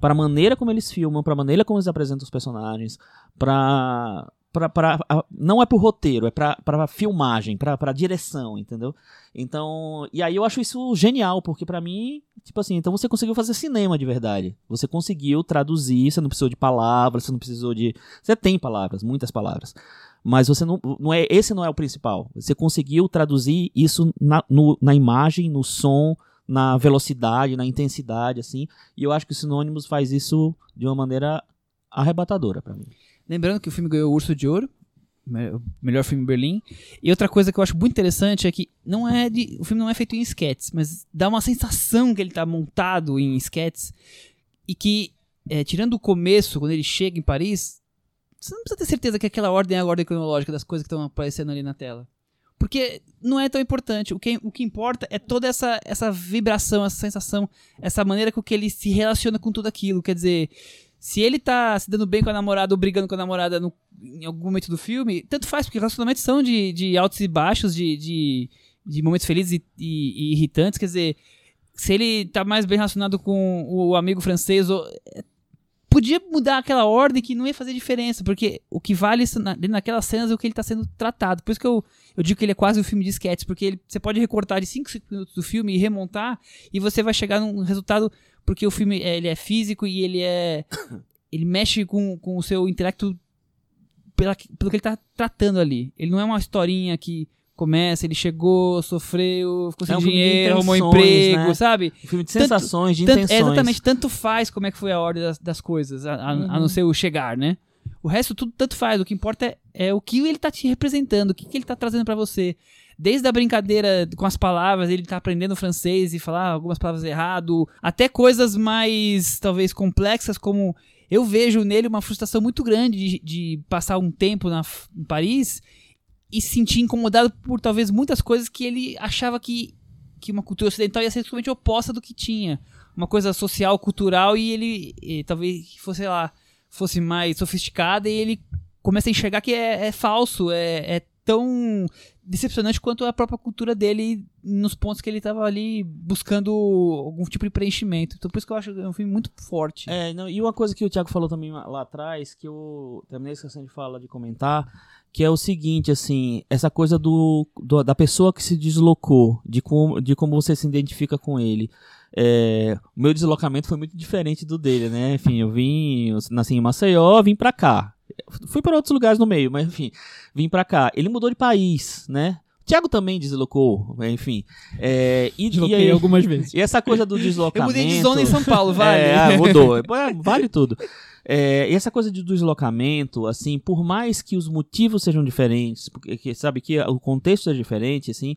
para a maneira como eles filmam, para a maneira como eles apresentam os personagens, para pra, pra, não é pro roteiro, é pra, pra filmagem, pra, pra direção, entendeu? Então, e aí eu acho isso genial, porque pra mim, tipo assim, então você conseguiu fazer cinema de verdade. Você conseguiu traduzir, você não precisou de palavras, você não precisou de. Você tem palavras, muitas palavras. Mas você não, não é. Esse não é o principal. Você conseguiu traduzir isso na, no- na imagem, no som, na velocidade, na intensidade, assim. E eu acho que o Sinônimos faz isso de uma maneira arrebatadora pra mim. Lembrando que o filme ganhou o Urso de Ouro, melhor filme em Berlim. E outra coisa que eu acho muito interessante é que não é de, o filme não é feito em sketches, mas dá uma sensação que ele tá montado em sketches e que, é, tirando o começo, quando ele chega em Paris, você não precisa ter certeza que aquela ordem é a ordem cronológica das coisas que estão aparecendo ali na tela. Porque não é tão importante. O que, o que importa é toda essa, essa vibração, essa sensação, essa maneira com que ele se relaciona com tudo aquilo. Quer dizer, Se ele tá se dando bem com a namorada ou brigando com a namorada no, em algum momento do filme, tanto faz, porque relacionamentos são de, de altos e baixos, de, de, de momentos felizes e, e, e irritantes. Quer dizer, se ele tá mais bem relacionado com o amigo francês, ou, podia mudar aquela ordem que não ia fazer diferença, porque o que vale na, naquelas cenas é o que ele está sendo tratado. Por isso que eu, eu digo que ele é quase um filme de sketches, porque ele, você pode recortar de 5 minutos do filme e remontar, e você vai chegar num resultado, porque o filme é, ele é físico e ele é. ele mexe com, com o seu intelecto pela, pelo que ele está tratando ali. Ele não é uma historinha que começa, ele chegou, sofreu, ficou sem É um dinheiro, arrumou emprego, né? sabe? Um filme de Tanto- sensações, de Tanto- intenções. é, exatamente, tanto faz como é que foi a ordem das, das coisas, a, a- a não ser o chegar, né? O resto tudo tanto faz, o que importa é, é o que ele tá te representando, o que, que ele tá trazendo pra você. Desde a brincadeira com as palavras, ele tá aprendendo francês e falar algumas palavras errado, até coisas mais, talvez, complexas, como eu vejo nele uma frustração muito grande de, de passar um tempo na, em Paris e se sentir incomodado por talvez muitas coisas que ele achava que, que uma cultura ocidental ia ser totalmente oposta do que tinha. Uma coisa social, cultural, e ele e talvez fosse, lá, fosse mais sofisticada e ele começa a enxergar que é, é falso, é, é tão decepcionante quanto a própria cultura dele nos pontos que ele estava ali buscando algum tipo de preenchimento. Então por isso que eu acho é um filme muito forte. É, não, e uma coisa que o Thiago falou também lá atrás, que eu terminei esquecendo de falar, de comentar, que é o seguinte, assim, essa coisa do, do- da pessoa que se deslocou, de como, de como você se identifica com ele. É, o meu deslocamento foi muito diferente do dele, né? Enfim, eu vim, eu nasci em Maceió, vim pra cá. Fui para outros lugares no meio, mas enfim, vim pra cá. Ele mudou de país, né? O Thiago também deslocou, enfim. É, e, e Desloquei aí- algumas vezes. e essa coisa do Eu deslocamento. mudei de zona em São Paulo, vale. É, mudou. É, vale tudo. É, e essa coisa de deslocamento, assim, por mais que os motivos sejam diferentes, porque que- sabe que o contexto é diferente, assim,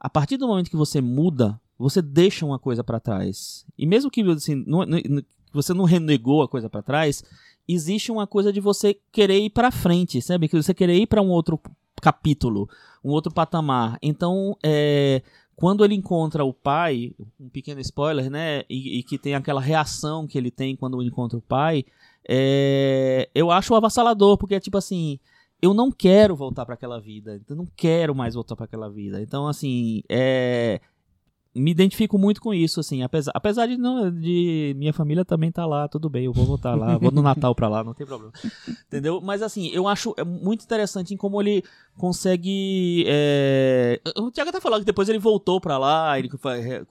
a partir do momento que você muda, você deixa uma coisa pra trás. E mesmo que assim, não- não- não- você não renegou a coisa pra trás, existe uma coisa de você querer ir pra frente, sabe? Que você querer ir pra um outro capítulo, um outro patamar. Então, é, quando ele encontra o pai, um pequeno spoiler, né? E, e que tem aquela reação que ele tem quando encontra o pai, é, eu acho avassalador, porque é tipo assim. Eu não quero voltar pra aquela vida. Eu não quero mais voltar pra aquela vida. Então, assim, é, me identifico muito com isso, assim, apesar, apesar de não de minha família também tá lá, tudo bem, eu vou voltar lá, vou no Natal pra lá, não tem problema. Entendeu? Mas assim, eu acho é muito interessante em como ele consegue é, o Thiago tá falando que depois ele voltou pra lá, ele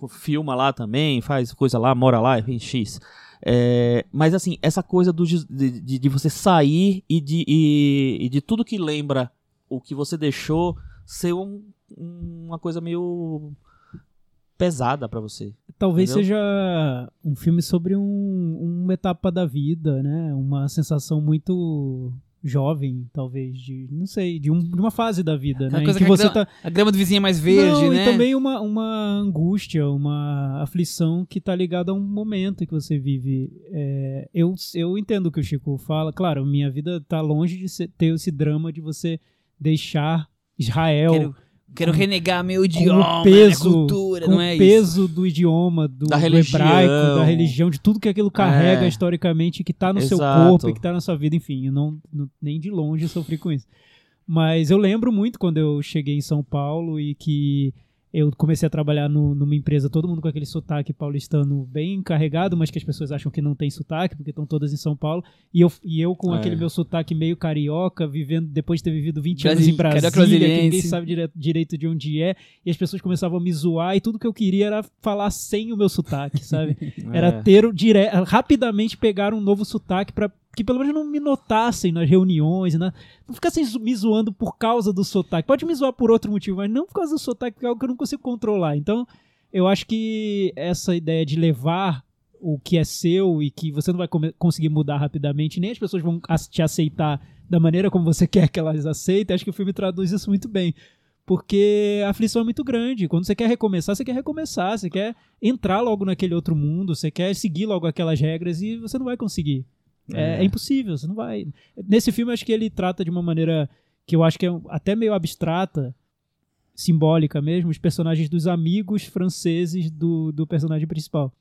filma lá também, faz coisa lá, mora lá, enfim, X. É, mas assim, essa coisa do, de, de, de você sair e de, e, e de tudo que lembra o que você deixou ser um- uma coisa meio pesada pra você. Talvez Entendeu? seja um filme sobre um, uma etapa da vida, né? Uma sensação muito jovem, talvez, de, não sei, de, um- de uma fase da vida, Aquela né? Coisa que que a grama- tá... A grama do vizinho é mais verde, não, né? e também uma, uma angústia, uma aflição que tá ligada a um momento que você vive. É, eu, eu entendo o que o Chico fala. Claro, minha vida tá longe de ser- ter esse drama de você deixar Israel Quero, quero renegar meu com idioma, o peso, minha cultura, com não é o peso do idioma, do, Da do hebraico, da religião, de tudo que aquilo carrega É. historicamente, que tá no seu Exato. corpo e que tá na sua vida, enfim, eu não, não- nem de longe sofri com isso. Mas eu lembro muito quando eu cheguei em São Paulo e que eu comecei a trabalhar no- numa empresa, todo mundo com aquele sotaque paulistano bem carregado, mas que as pessoas acham que não tem sotaque, porque estão todas em São Paulo. E eu, e eu com É. aquele meu sotaque meio carioca, vivendo depois de ter vivido 20 anos Brasi- em Brasília, que ninguém sabe dire- direito de onde é, e as pessoas começavam a me zoar, e tudo que eu queria era falar sem o meu sotaque, sabe? Era É. ter o dire... rapidamente pegar um novo sotaque para que pelo menos não me notassem nas reuniões, né? não ficassem me zoando por causa do sotaque. Pode me zoar por outro motivo, mas não por causa do sotaque, porque é algo que eu não consigo controlar. Então, eu acho que essa ideia de levar o que é seu e que você não vai conseguir mudar rapidamente, nem as pessoas vão te aceitar da maneira como você quer que elas aceitem, acho que o filme traduz isso muito bem. Porque a aflição é muito grande. Quando você quer recomeçar, você quer recomeçar, você quer entrar logo naquele outro mundo, você quer seguir logo aquelas regras e você não vai conseguir. É, é impossível, você não vai. Nesse filme, acho que ele trata de uma maneira que eu acho que é até meio abstrata, simbólica mesmo, os personagens dos amigos franceses do, do personagem principal.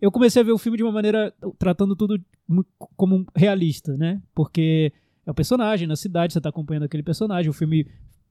eu comecei a ver o filme de uma maneira tratando tudo como realista, né? Porque é o personagem na cidade, você tá acompanhando aquele personagem, o filme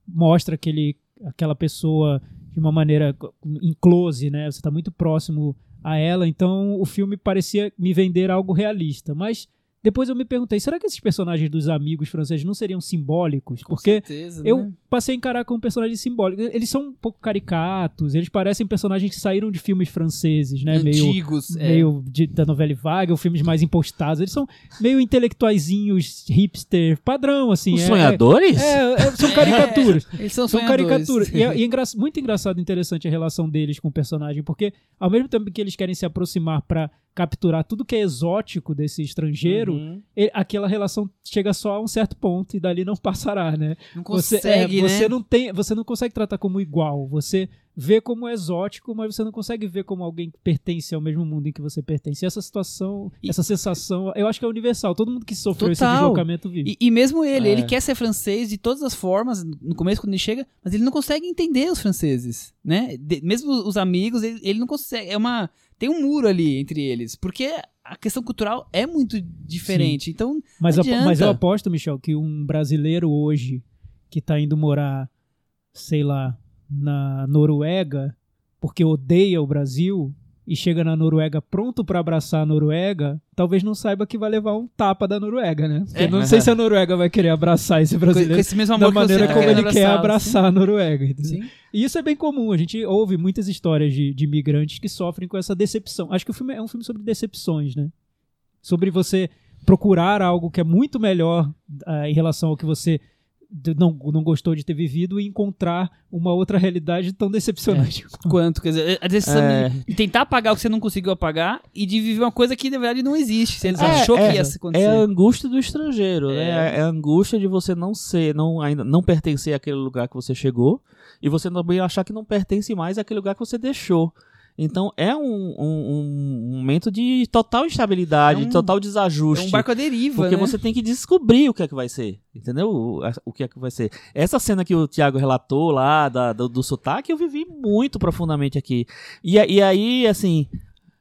mostra aquele, aquela pessoa de uma maneira em close, né? Você tá muito próximo a ela, então o filme parecia me vender algo realista, mas depois eu me perguntei, será que esses personagens dos amigos franceses não seriam simbólicos? Porque certeza, eu né? Passei a encarar como personagens simbólicos. Eles são um pouco caricatos, eles parecem personagens que saíram de filmes franceses, né? Meio, Antigos. é. meio de- da novela vaga, ou filmes mais impostados. Eles são meio intelectuaizinhos, hipster, padrão, assim. Os é- sonhadores? É, é, são caricaturas. Eles são, São caricaturas. E é, e é engra- muito engraçado e interessante a relação deles com o personagem, porque ao mesmo tempo que eles querem se aproximar pra capturar tudo que é exótico desse estrangeiro, Uhum. e- aquela relação chega só a um certo ponto e dali não passará, né? Não Você, consegue, né? você não tem, você não consegue tratar como igual. Você vê como exótico, mas você não consegue ver como alguém que pertence ao mesmo mundo em que você pertence. E essa situação, E- essa sensação, eu acho que é universal. Todo mundo que sofreu esse Total. deslocamento vive. E, e mesmo ele, É. ele quer ser francês de todas as formas, no começo quando ele chega, mas ele não consegue entender os franceses, né? De- mesmo os amigos, ele, ele não consegue, é uma, tem um muro ali entre eles, porque a questão cultural é muito diferente, então Mas, mas eu aposto, Michel, que um brasileiro hoje que tá indo morar, sei lá, na Noruega, porque odeia o Brasil e chega na Noruega pronto pra abraçar a Noruega, talvez não saiba que vai levar um tapa da Noruega, né? Porque É. não sei se a Noruega vai querer abraçar esse brasileiro com esse mesmo da amor você maneira como ele quer abraçar a Noruega. entendeu? Sim. Sim. E isso é bem comum. A gente ouve muitas histórias de, de imigrantes que sofrem com essa decepção. Acho que o filme é um filme sobre decepções, né? Sobre você procurar algo que é muito melhor ah, em relação ao que você não, não gostou de ter vivido e encontrar uma outra realidade tão decepcionante. Quanto, quer dizer, a É. de tentar apagar o que você não conseguiu apagar e de viver uma coisa que na verdade não existe, você É, achou é, que ia acontecer. É a angústia do estrangeiro, É. né? É a angústia de você não ser, não, ainda não pertencer àquele lugar que você chegou e você também achar que não pertence mais àquele lugar que você deixou. Então é um, um- um momento de total instabilidade, É um- total É desajuste. um barco à deriva, Porque né? você tem que descobrir o que é que vai ser, entendeu? O, o que é que vai ser. Essa cena que o Thiago relatou lá, da- do, do sotaque, eu vivi muito profundamente aqui. E, e aí, assim...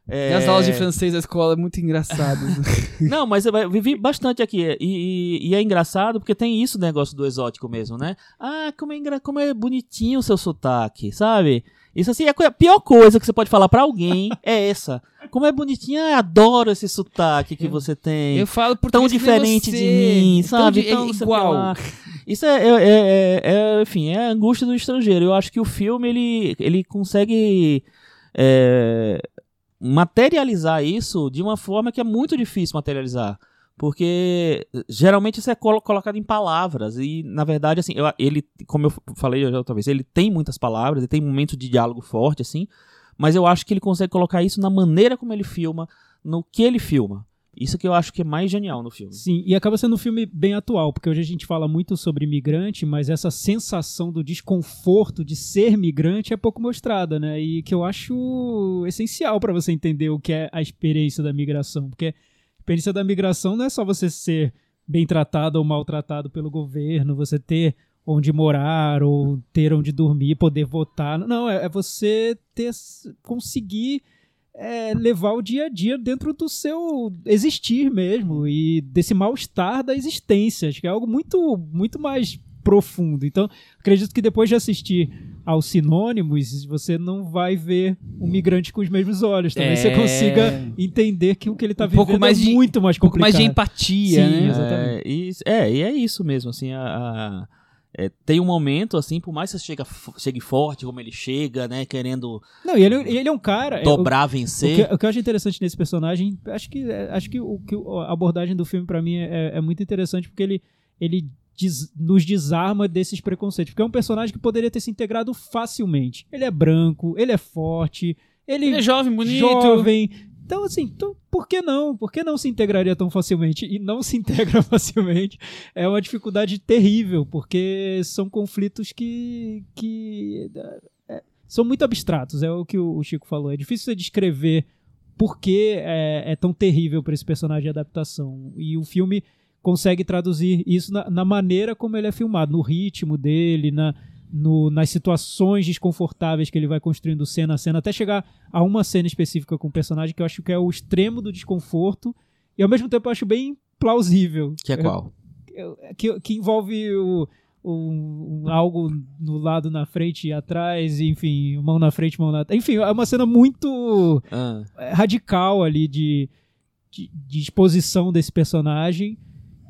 é, E as aulas de francês da escola, muito engraçadas. Não, mas eu vivi bastante aqui. E, e- e é engraçado porque tem isso negócio do exótico mesmo, né? Ah, como é, como é bonitinho o seu sotaque, sabe? Isso assim, é a pior coisa que você pode falar pra alguém é essa. Como é bonitinho, ah, adoro esse sotaque que você tem. Eu falo por tão diferente de mim, sabe? Tão não sei o que igual. Isso é, é- é- é- é, enfim, é a angústia do estrangeiro. Eu acho que o filme ele, ele consegue é, materializar isso de uma forma que é muito difícil materializar. Porque geralmente isso é colo- colocado em palavras. E, na verdade, assim, eu- ele, como eu falei outra vez, ele tem muitas palavras, ele tem momentos de diálogo forte, assim. Mas eu acho que ele consegue colocar isso na maneira como ele filma, no que ele filma. Isso que eu acho que é mais genial no filme. Sim, e acaba sendo um filme bem atual, porque hoje a gente fala muito sobre imigrante, mas essa sensação do desconforto de ser migrante é pouco mostrada, né? E que eu acho essencial para você entender o que é a experiência da migração, porque experiência da migração não é só você ser bem tratado ou maltratado pelo governo, você ter onde morar ou ter onde dormir, poder votar. Não, é, é você ter conseguir é, levar o dia a dia dentro do seu existir mesmo e desse mal-estar da existência. Acho que é algo muito, muito mais profundo. Então, acredito que depois de assistir aos sinônimos, você não vai ver um migrante com os mesmos olhos. Talvez você É. consiga entender que o que ele está Um vivendo pouco mais é de- muito mais Um pouco mais complicado. de empatia, Sim, né? exatamente. É, e, é, e é isso mesmo, assim, a, a- é, tem um momento, assim, por mais que você chega, chegue forte, como ele chega, né, querendo Não, e ele, ele é um cara... é, o- dobrar, O vencer. que, o que eu acho interessante nesse personagem, acho que, é, acho que, o, que a abordagem do filme pra mim é, é muito interessante porque ele, ele des- nos desarma desses preconceitos. Porque é um personagem que poderia ter se integrado facilmente. Ele é branco, ele é forte, ele, Ele é jovem, bonito. jovem. Então, assim, tu- por que não? Por que não se integraria tão facilmente? E não se integra facilmente é uma dificuldade terrível, porque são conflitos que, que é, são muito abstratos, é o que o o Chico falou. É difícil você descrever por que é, é tão terrível para esse personagem de adaptação. E o filme consegue traduzir isso na, na maneira como ele é filmado, no ritmo dele, na, no, nas situações desconfortáveis que ele vai construindo cena a cena, até chegar a uma cena específica com o personagem que eu acho que é o extremo do desconforto e ao mesmo tempo eu acho bem plausível. Que é qual? Que, que envolve o, um- algo no lado na frente e atrás, enfim, mão na frente, mão na Enfim, é uma cena muito Ah, radical ali de, de, de exposição desse personagem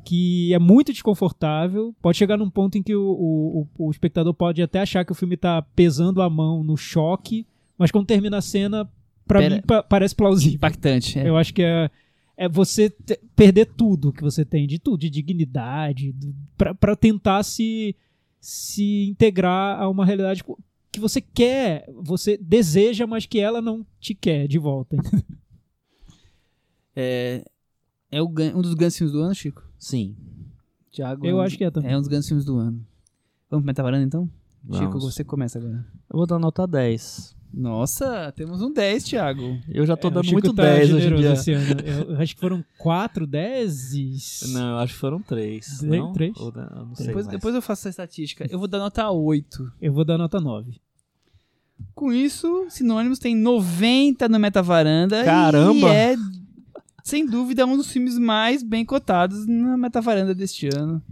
que é muito desconfortável. Pode chegar num ponto em que o, o, o- espectador pode até achar que o filme tá pesando a mão no choque, mas quando termina a cena, pra Pera- mim pa- parece plausível. Impactante. é. Eu acho que é, é você perder tudo que você tem, de tudo, de dignidade, pra tentar se, se integrar a uma realidade que você quer, você deseja, mas que ela não te quer de volta. É, é o, um dos grandes filmes do ano, Chico? Sim. Thiago. Eu acho que é também. É um dos grandes filmes do ano. Vamos pro Metavaranda então? Chico, Vamos. você começa agora. Eu vou dar nota 10. Nossa, temos um 10, Thiago. Eu já tô É, dando Chico muito tá 10 hoje em dia. esse ano. Eu, acho que foram quatro dezes. Não, eu acho que foram 3. Três- Não? três? Ou, não, não sei Depois, depois eu faço essa estatística. Eu vou dar nota 8. Eu vou dar nota 9. Com isso, Sinônimos tem 90 no Metavaranda. Caramba! E é, sem dúvida, um dos filmes mais bem cotados na Metavaranda deste ano.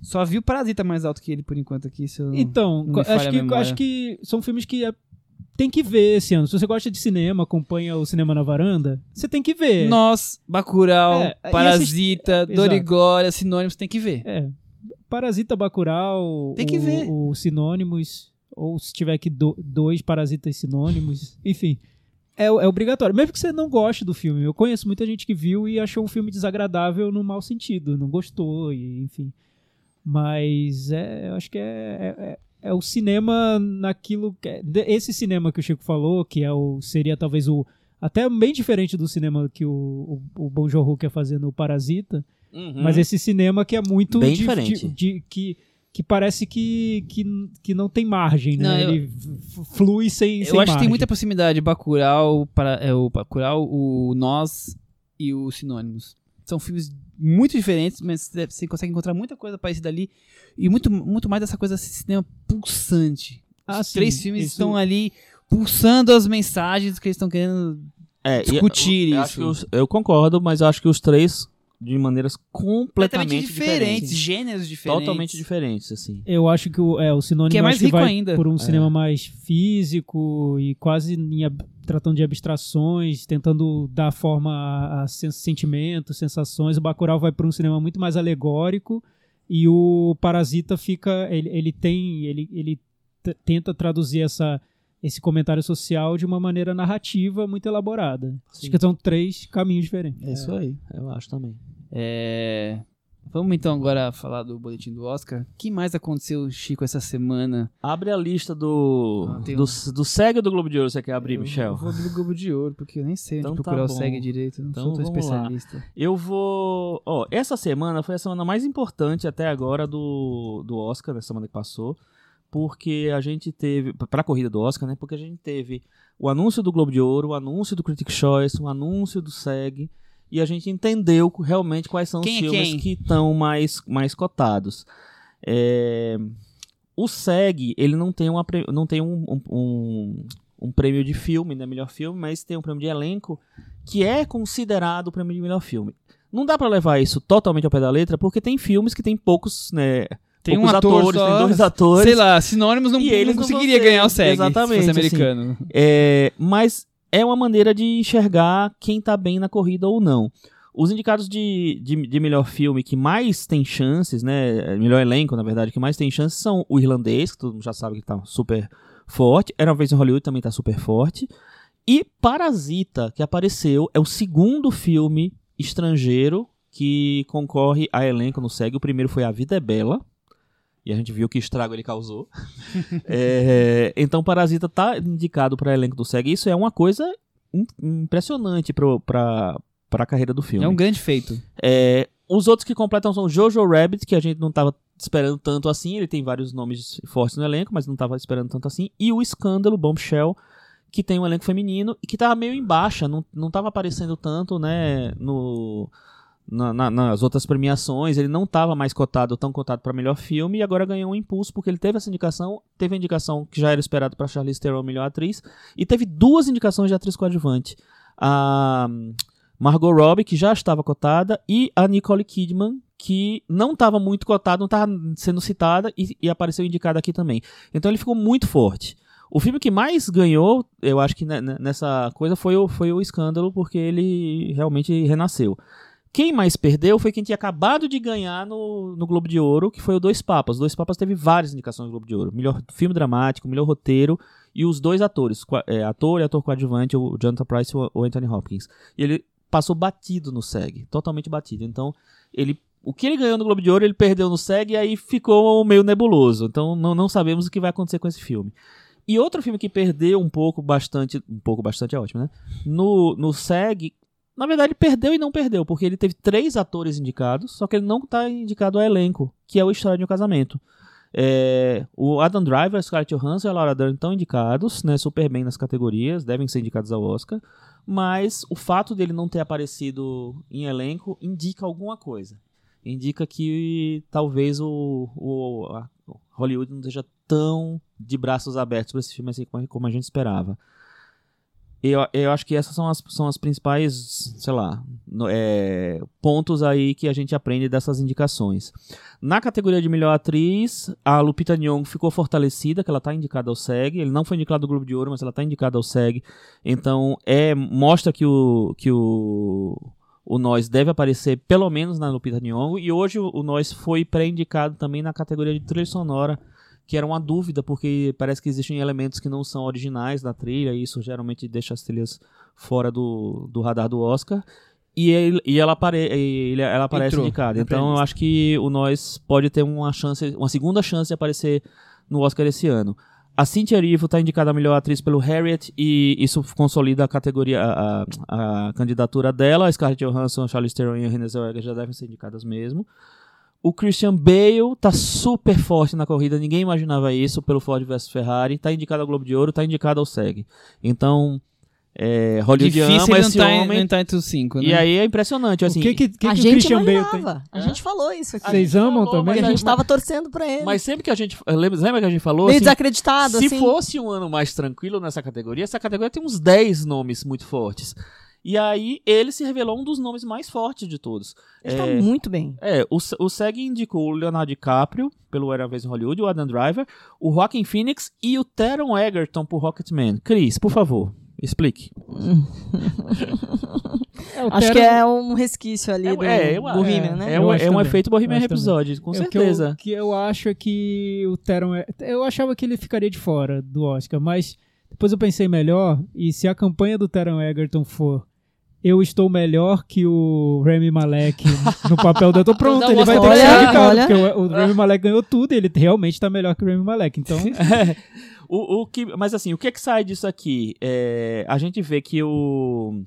Só vi o Parasita mais alto que ele, por enquanto, aqui. Então, acho que, acho que são filmes que é- tem que ver esse ano. Se você gosta de cinema, acompanha o Cinema na Varanda, você tem que ver. Nós, Bacurau, É, Parasita, esses- Dorigória, Sinônimos, tem que ver. É. Parasita Bacurau, Tem que o, ver. o Sinônimos, ou se tiver aqui do- dois Parasitas Sinônimos, enfim. É, é obrigatório. Mesmo que você não goste do filme. Eu conheço muita gente que viu e achou um filme desagradável no mau sentido. Não gostou, e, enfim. Mas é, eu acho que é, é, é- é o cinema naquilo. Que é- esse cinema que o Chico falou, que é o, seria talvez o. Até bem diferente do cinema que o, o, o Joon-ho quer fazer no Parasita. Uhum. Mas esse cinema que é muito Bem de- diferente. de- de- que, que parece que, que, que não tem margem, né? Não, eu- Ele flui sem, Eu sem acho que tem margem. muita proximidade. Bacurau, para, é, o Bacurau, o Nós e o Sinônimos. São filmes muito diferentes, mas você consegue encontrar muita coisa parecida ali. E muito, muito mais dessa coisa, esse cinema pulsante. Ah, Os sim, três filmes isso- estão ali pulsando as mensagens que eles estão querendo É, discutir eu, eu isso. acho que os- eu concordo, mas eu acho que os três de maneiras completamente diferentes, diferentes. gêneros diferentes. Totalmente diferentes, assim. Eu acho que o, é, o sinônimo Que é mais rico vai ainda. por um É. cinema mais físico e quase em ab- tratando de abstrações, tentando dar forma a, a sen- sentimentos, sensações. O Bacurau vai para um cinema muito mais alegórico e o Parasita fica, ele, ele tem, ele, ele tenta traduzir essa esse comentário social de uma maneira narrativa muito elaborada. Acho que são três caminhos diferentes. É isso aí. Eu acho também. É, Vamos então agora falar do boletim do Oscar. O que mais aconteceu, Chico, essa semana? Abre a lista do. Ah, do, um- do SEG do Globo de Ouro, você quer abrir, Eu- Michel? Eu vou abrir o Globo de Ouro, porque eu nem sei onde Então tá procurar o. SEG direito. Não Então sou tão vamos lá. especialista. Eu vou. Ó, essa semana foi a semana mais importante até agora do, do Oscar, na semana que passou. Porque a gente teve. Pra corrida do Oscar, né? Porque a gente teve o anúncio do Globo de Ouro, o anúncio do Critics' Choice, o anúncio do SEG. E a gente entendeu realmente quais são Quem é os filmes quem? que estão mais, mais cotados. É, O SEG, ele não tem, uma, pre- não tem um, um, um, um prêmio de filme, né? Melhor filme, mas tem um prêmio de elenco que é considerado o prêmio de melhor filme. Não dá pra levar isso totalmente ao pé da letra, porque tem filmes que tem poucos, né? Tem um ator atores, só, tem dois atores. Sei lá, Sinônimos não, E não eles não conseguiria ter- ganhar o SEG Exatamente, se fosse assim. americano. É, mas é uma maneira de enxergar quem tá bem na corrida ou não. Os indicados de, de, de melhor filme que mais tem chances, né? Melhor elenco, na verdade, que mais tem chances são o irlandês, que todo mundo já sabe que tá super forte. Era uma vez em Hollywood também tá super forte. E Parasita, que apareceu, é o segundo filme estrangeiro que concorre a elenco no SEG. O primeiro foi A Vida é Bela. E a gente viu que estrago ele causou. É, então Parasita tá indicado para elenco do SEG. Isso é uma coisa im- impressionante pra, pra carreira do filme. É um grande feito. É, os outros que completam são Jojo Rabbit, que a gente não tava esperando tanto assim. Ele tem vários nomes fortes no elenco, mas não tava esperando tanto assim. E o Escândalo, Bombshell, que tem um elenco feminino e que tava meio em baixa, não, não tava aparecendo tanto, né, no, na, na, nas outras premiações, ele não estava mais cotado, tão cotado para melhor filme, e agora ganhou um impulso porque ele teve essa indicação, teve a indicação que já era esperado para Charlize Theron, melhor atriz, e teve duas indicações de atriz coadjuvante. A Margot Robbie, que já estava cotada, e a Nicole Kidman, que não estava muito cotada, não estava sendo citada e, e apareceu indicada aqui também. Então ele ficou muito forte. O filme que mais ganhou, eu acho que nessa coisa, foi o, foi o Escândalo, porque ele realmente renasceu. Quem mais perdeu foi quem tinha acabado de ganhar no, no Globo de Ouro, que foi o Dois Papas. O Dois Papas teve várias indicações no Globo de Ouro. Melhor filme dramático, melhor roteiro e os dois atores, é, ator e ator coadjuvante, o Jonathan Price e o Anthony Hopkins. E ele passou batido no SEG, totalmente batido. Então, ele o que ele ganhou no Globo de Ouro, ele perdeu no SEG e aí ficou meio nebuloso. Então, não, não sabemos o que vai acontecer com esse filme. E outro filme que perdeu um pouco bastante, um pouco bastante é ótimo, né? No, no SEG, na verdade, perdeu e não perdeu, porque ele teve três atores indicados, só que ele não está indicado ao elenco, que é o História de um Casamento. É, o Adam Driver, Scarlett Johansson e a Laura Dern estão indicados, né, super bem nas categorias, devem ser indicados ao Oscar, mas o fato dele não ter aparecido em elenco indica alguma coisa. Indica que talvez o, o Hollywood não esteja tão de braços abertos para esse filme assim como a gente esperava. Eu, eu acho que essas são as, são as principais, sei lá, é, pontos aí que a gente aprende dessas indicações. Na categoria de melhor atriz, a Lupita Nyong'o ficou fortalecida, que ela está indicada ao SEG. Ele não foi indicado ao Globo de Ouro, mas ela está indicada ao SEG. Então, é mostra que o que o o Nós deve aparecer pelo menos na Lupita Nyong'o e hoje o, o Nós foi pré-indicado também na categoria de trilha sonora que era uma dúvida, porque parece que existem elementos que não são originais da trilha, e isso geralmente deixa as trilhas fora do, do radar do Oscar. E, ele, e ela, apare, ele, ela aparece Entrou, indicada. Então eu acho que o Nós pode ter uma chance, uma segunda chance de aparecer no Oscar esse ano. A Cynthia Erivo está indicada a melhor atriz pelo Harriet e isso consolida a categoria, a, a, a candidatura dela. A Scarlett Johansson, Charlize Theron e a Renée Zellweger já devem ser indicadas mesmo. O Christian Bale tá super forte na corrida, ninguém imaginava isso pelo Ford vs Ferrari. Tá indicado ao Globo de Ouro, tá indicado ao SEG. Então, é, Hollywood Difícil ama esse tá, homem. Não tá entre os cinco, né? E aí é impressionante, assim. O que, que, que, a que gente o Christian Bale imaginava. tem? A gente falou isso aqui. Vocês amam falou, também? a mas gente tava torcendo pra ele. Mas sempre que a gente. Lembra, lembra que a gente falou? Meio assim, desacreditado, se assim. fosse um ano mais tranquilo nessa categoria, essa categoria tem uns 10 nomes muito fortes. E aí ele se revelou um dos nomes mais fortes de todos. Ele é, tá muito bem. É, o, o SEG indicou o Leonardo DiCaprio, pelo Era Vez em Hollywood, o Adam Driver, o Joaquin Phoenix e o Teron Egerton por Rocketman. Cris, por favor, explique. É, Acho Tero- que é um resquício ali É, do é, eu- Bohemian, é, né? É, um, é um efeito Bohemian. Rhapsody, com É, o que certeza. eu, que eu acho é que o Teron. é- Eu achava que ele ficaria de fora do Oscar, mas depois eu pensei melhor, e se a campanha do Teron Egerton for. Eu estou melhor que o Rami Malek no papel do ator. Pronto, dá ele vai ter que ser indicado, Olha. porque o, o Rami Malek ganhou tudo e ele realmente está melhor que o Rami Malek. Então, O, o que, mas assim, o que é que sai disso aqui? É, a gente vê que o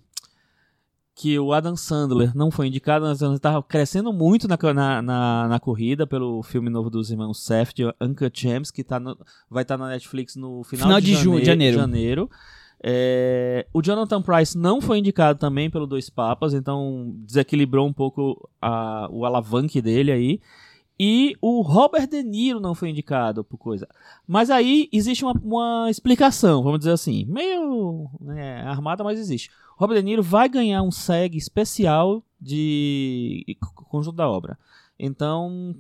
que o Adam Sandler não foi indicado, mas ele estava crescendo muito na, na, na, na corrida pelo filme novo dos irmãos Safdie, Uncle James, que tá no- vai estar na Netflix no final, Final de, de junho, janeiro. janeiro. É, o Jonathan Price não foi indicado também pelo Dois Papas, então desequilibrou um pouco a- o alavanque dele aí. E o Robert De Niro não foi indicado por coisa. Mas aí existe uma, uma explicação, vamos dizer assim, meio né, armada, mas existe. Robert De Niro vai ganhar um SEG especial de conjunto da obra. Então,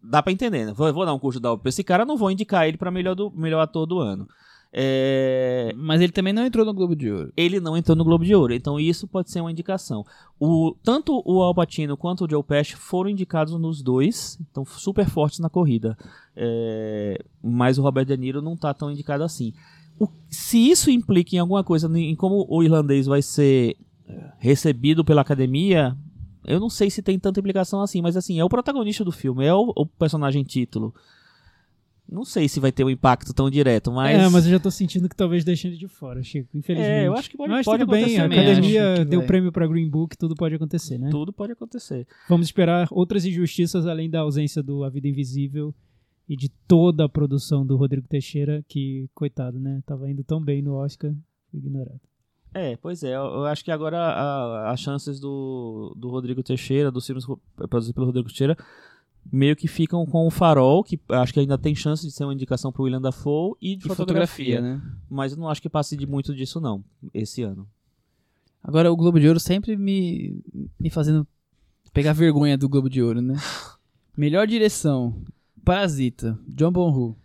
dá pra entender, né? Vou, vou dar um conjunto da obra pra esse cara, não vou indicar ele pra melhor, do, melhor ator do ano. É, Mas ele também não entrou no Globo de Ouro. ele não entrou no Globo de Ouro, então isso pode ser uma indicação. O, tanto o Al Pacino quanto o Joe Pesci foram indicados nos dois, então super fortes na corrida. É, mas o Robert De Niro não tá tão indicado assim. O- se isso implica em alguma coisa, em como o irlandês vai ser é, recebido pela academia, eu não sei se tem tanta implicação assim, mas assim, é o protagonista do filme, é o, o personagem título. Não sei se vai ter um impacto tão direto, mas. é, mas eu já tô sentindo que talvez deixem ele de fora, Chico, infelizmente. É, eu acho que pode- Mas pode tudo bem, acontecer a mesmo. academia deu vai. prêmio pra Green Book, tudo pode acontecer, né? Tudo pode acontecer. Vamos esperar outras injustiças além da ausência do A Vida Invisível e de toda a produção do Rodrigo Teixeira, que, coitado, né? Tava indo tão bem no Oscar, ignorado. É, pois é. Eu, acho que agora a- as chances do, do Rodrigo Teixeira, dos filmes ro- produzidos pelo Rodrigo Teixeira, meio que ficam com o Farol, que acho que ainda tem chance de ser uma indicação pro William Dafoe, e de E fotografia. fotografia, né? Mas eu não acho que passe de muito disso, não, esse ano. Agora, o Globo de Ouro sempre me, me fazendo pegar vergonha do Globo de Ouro, né? Melhor direção, Parasita, John Bonhu.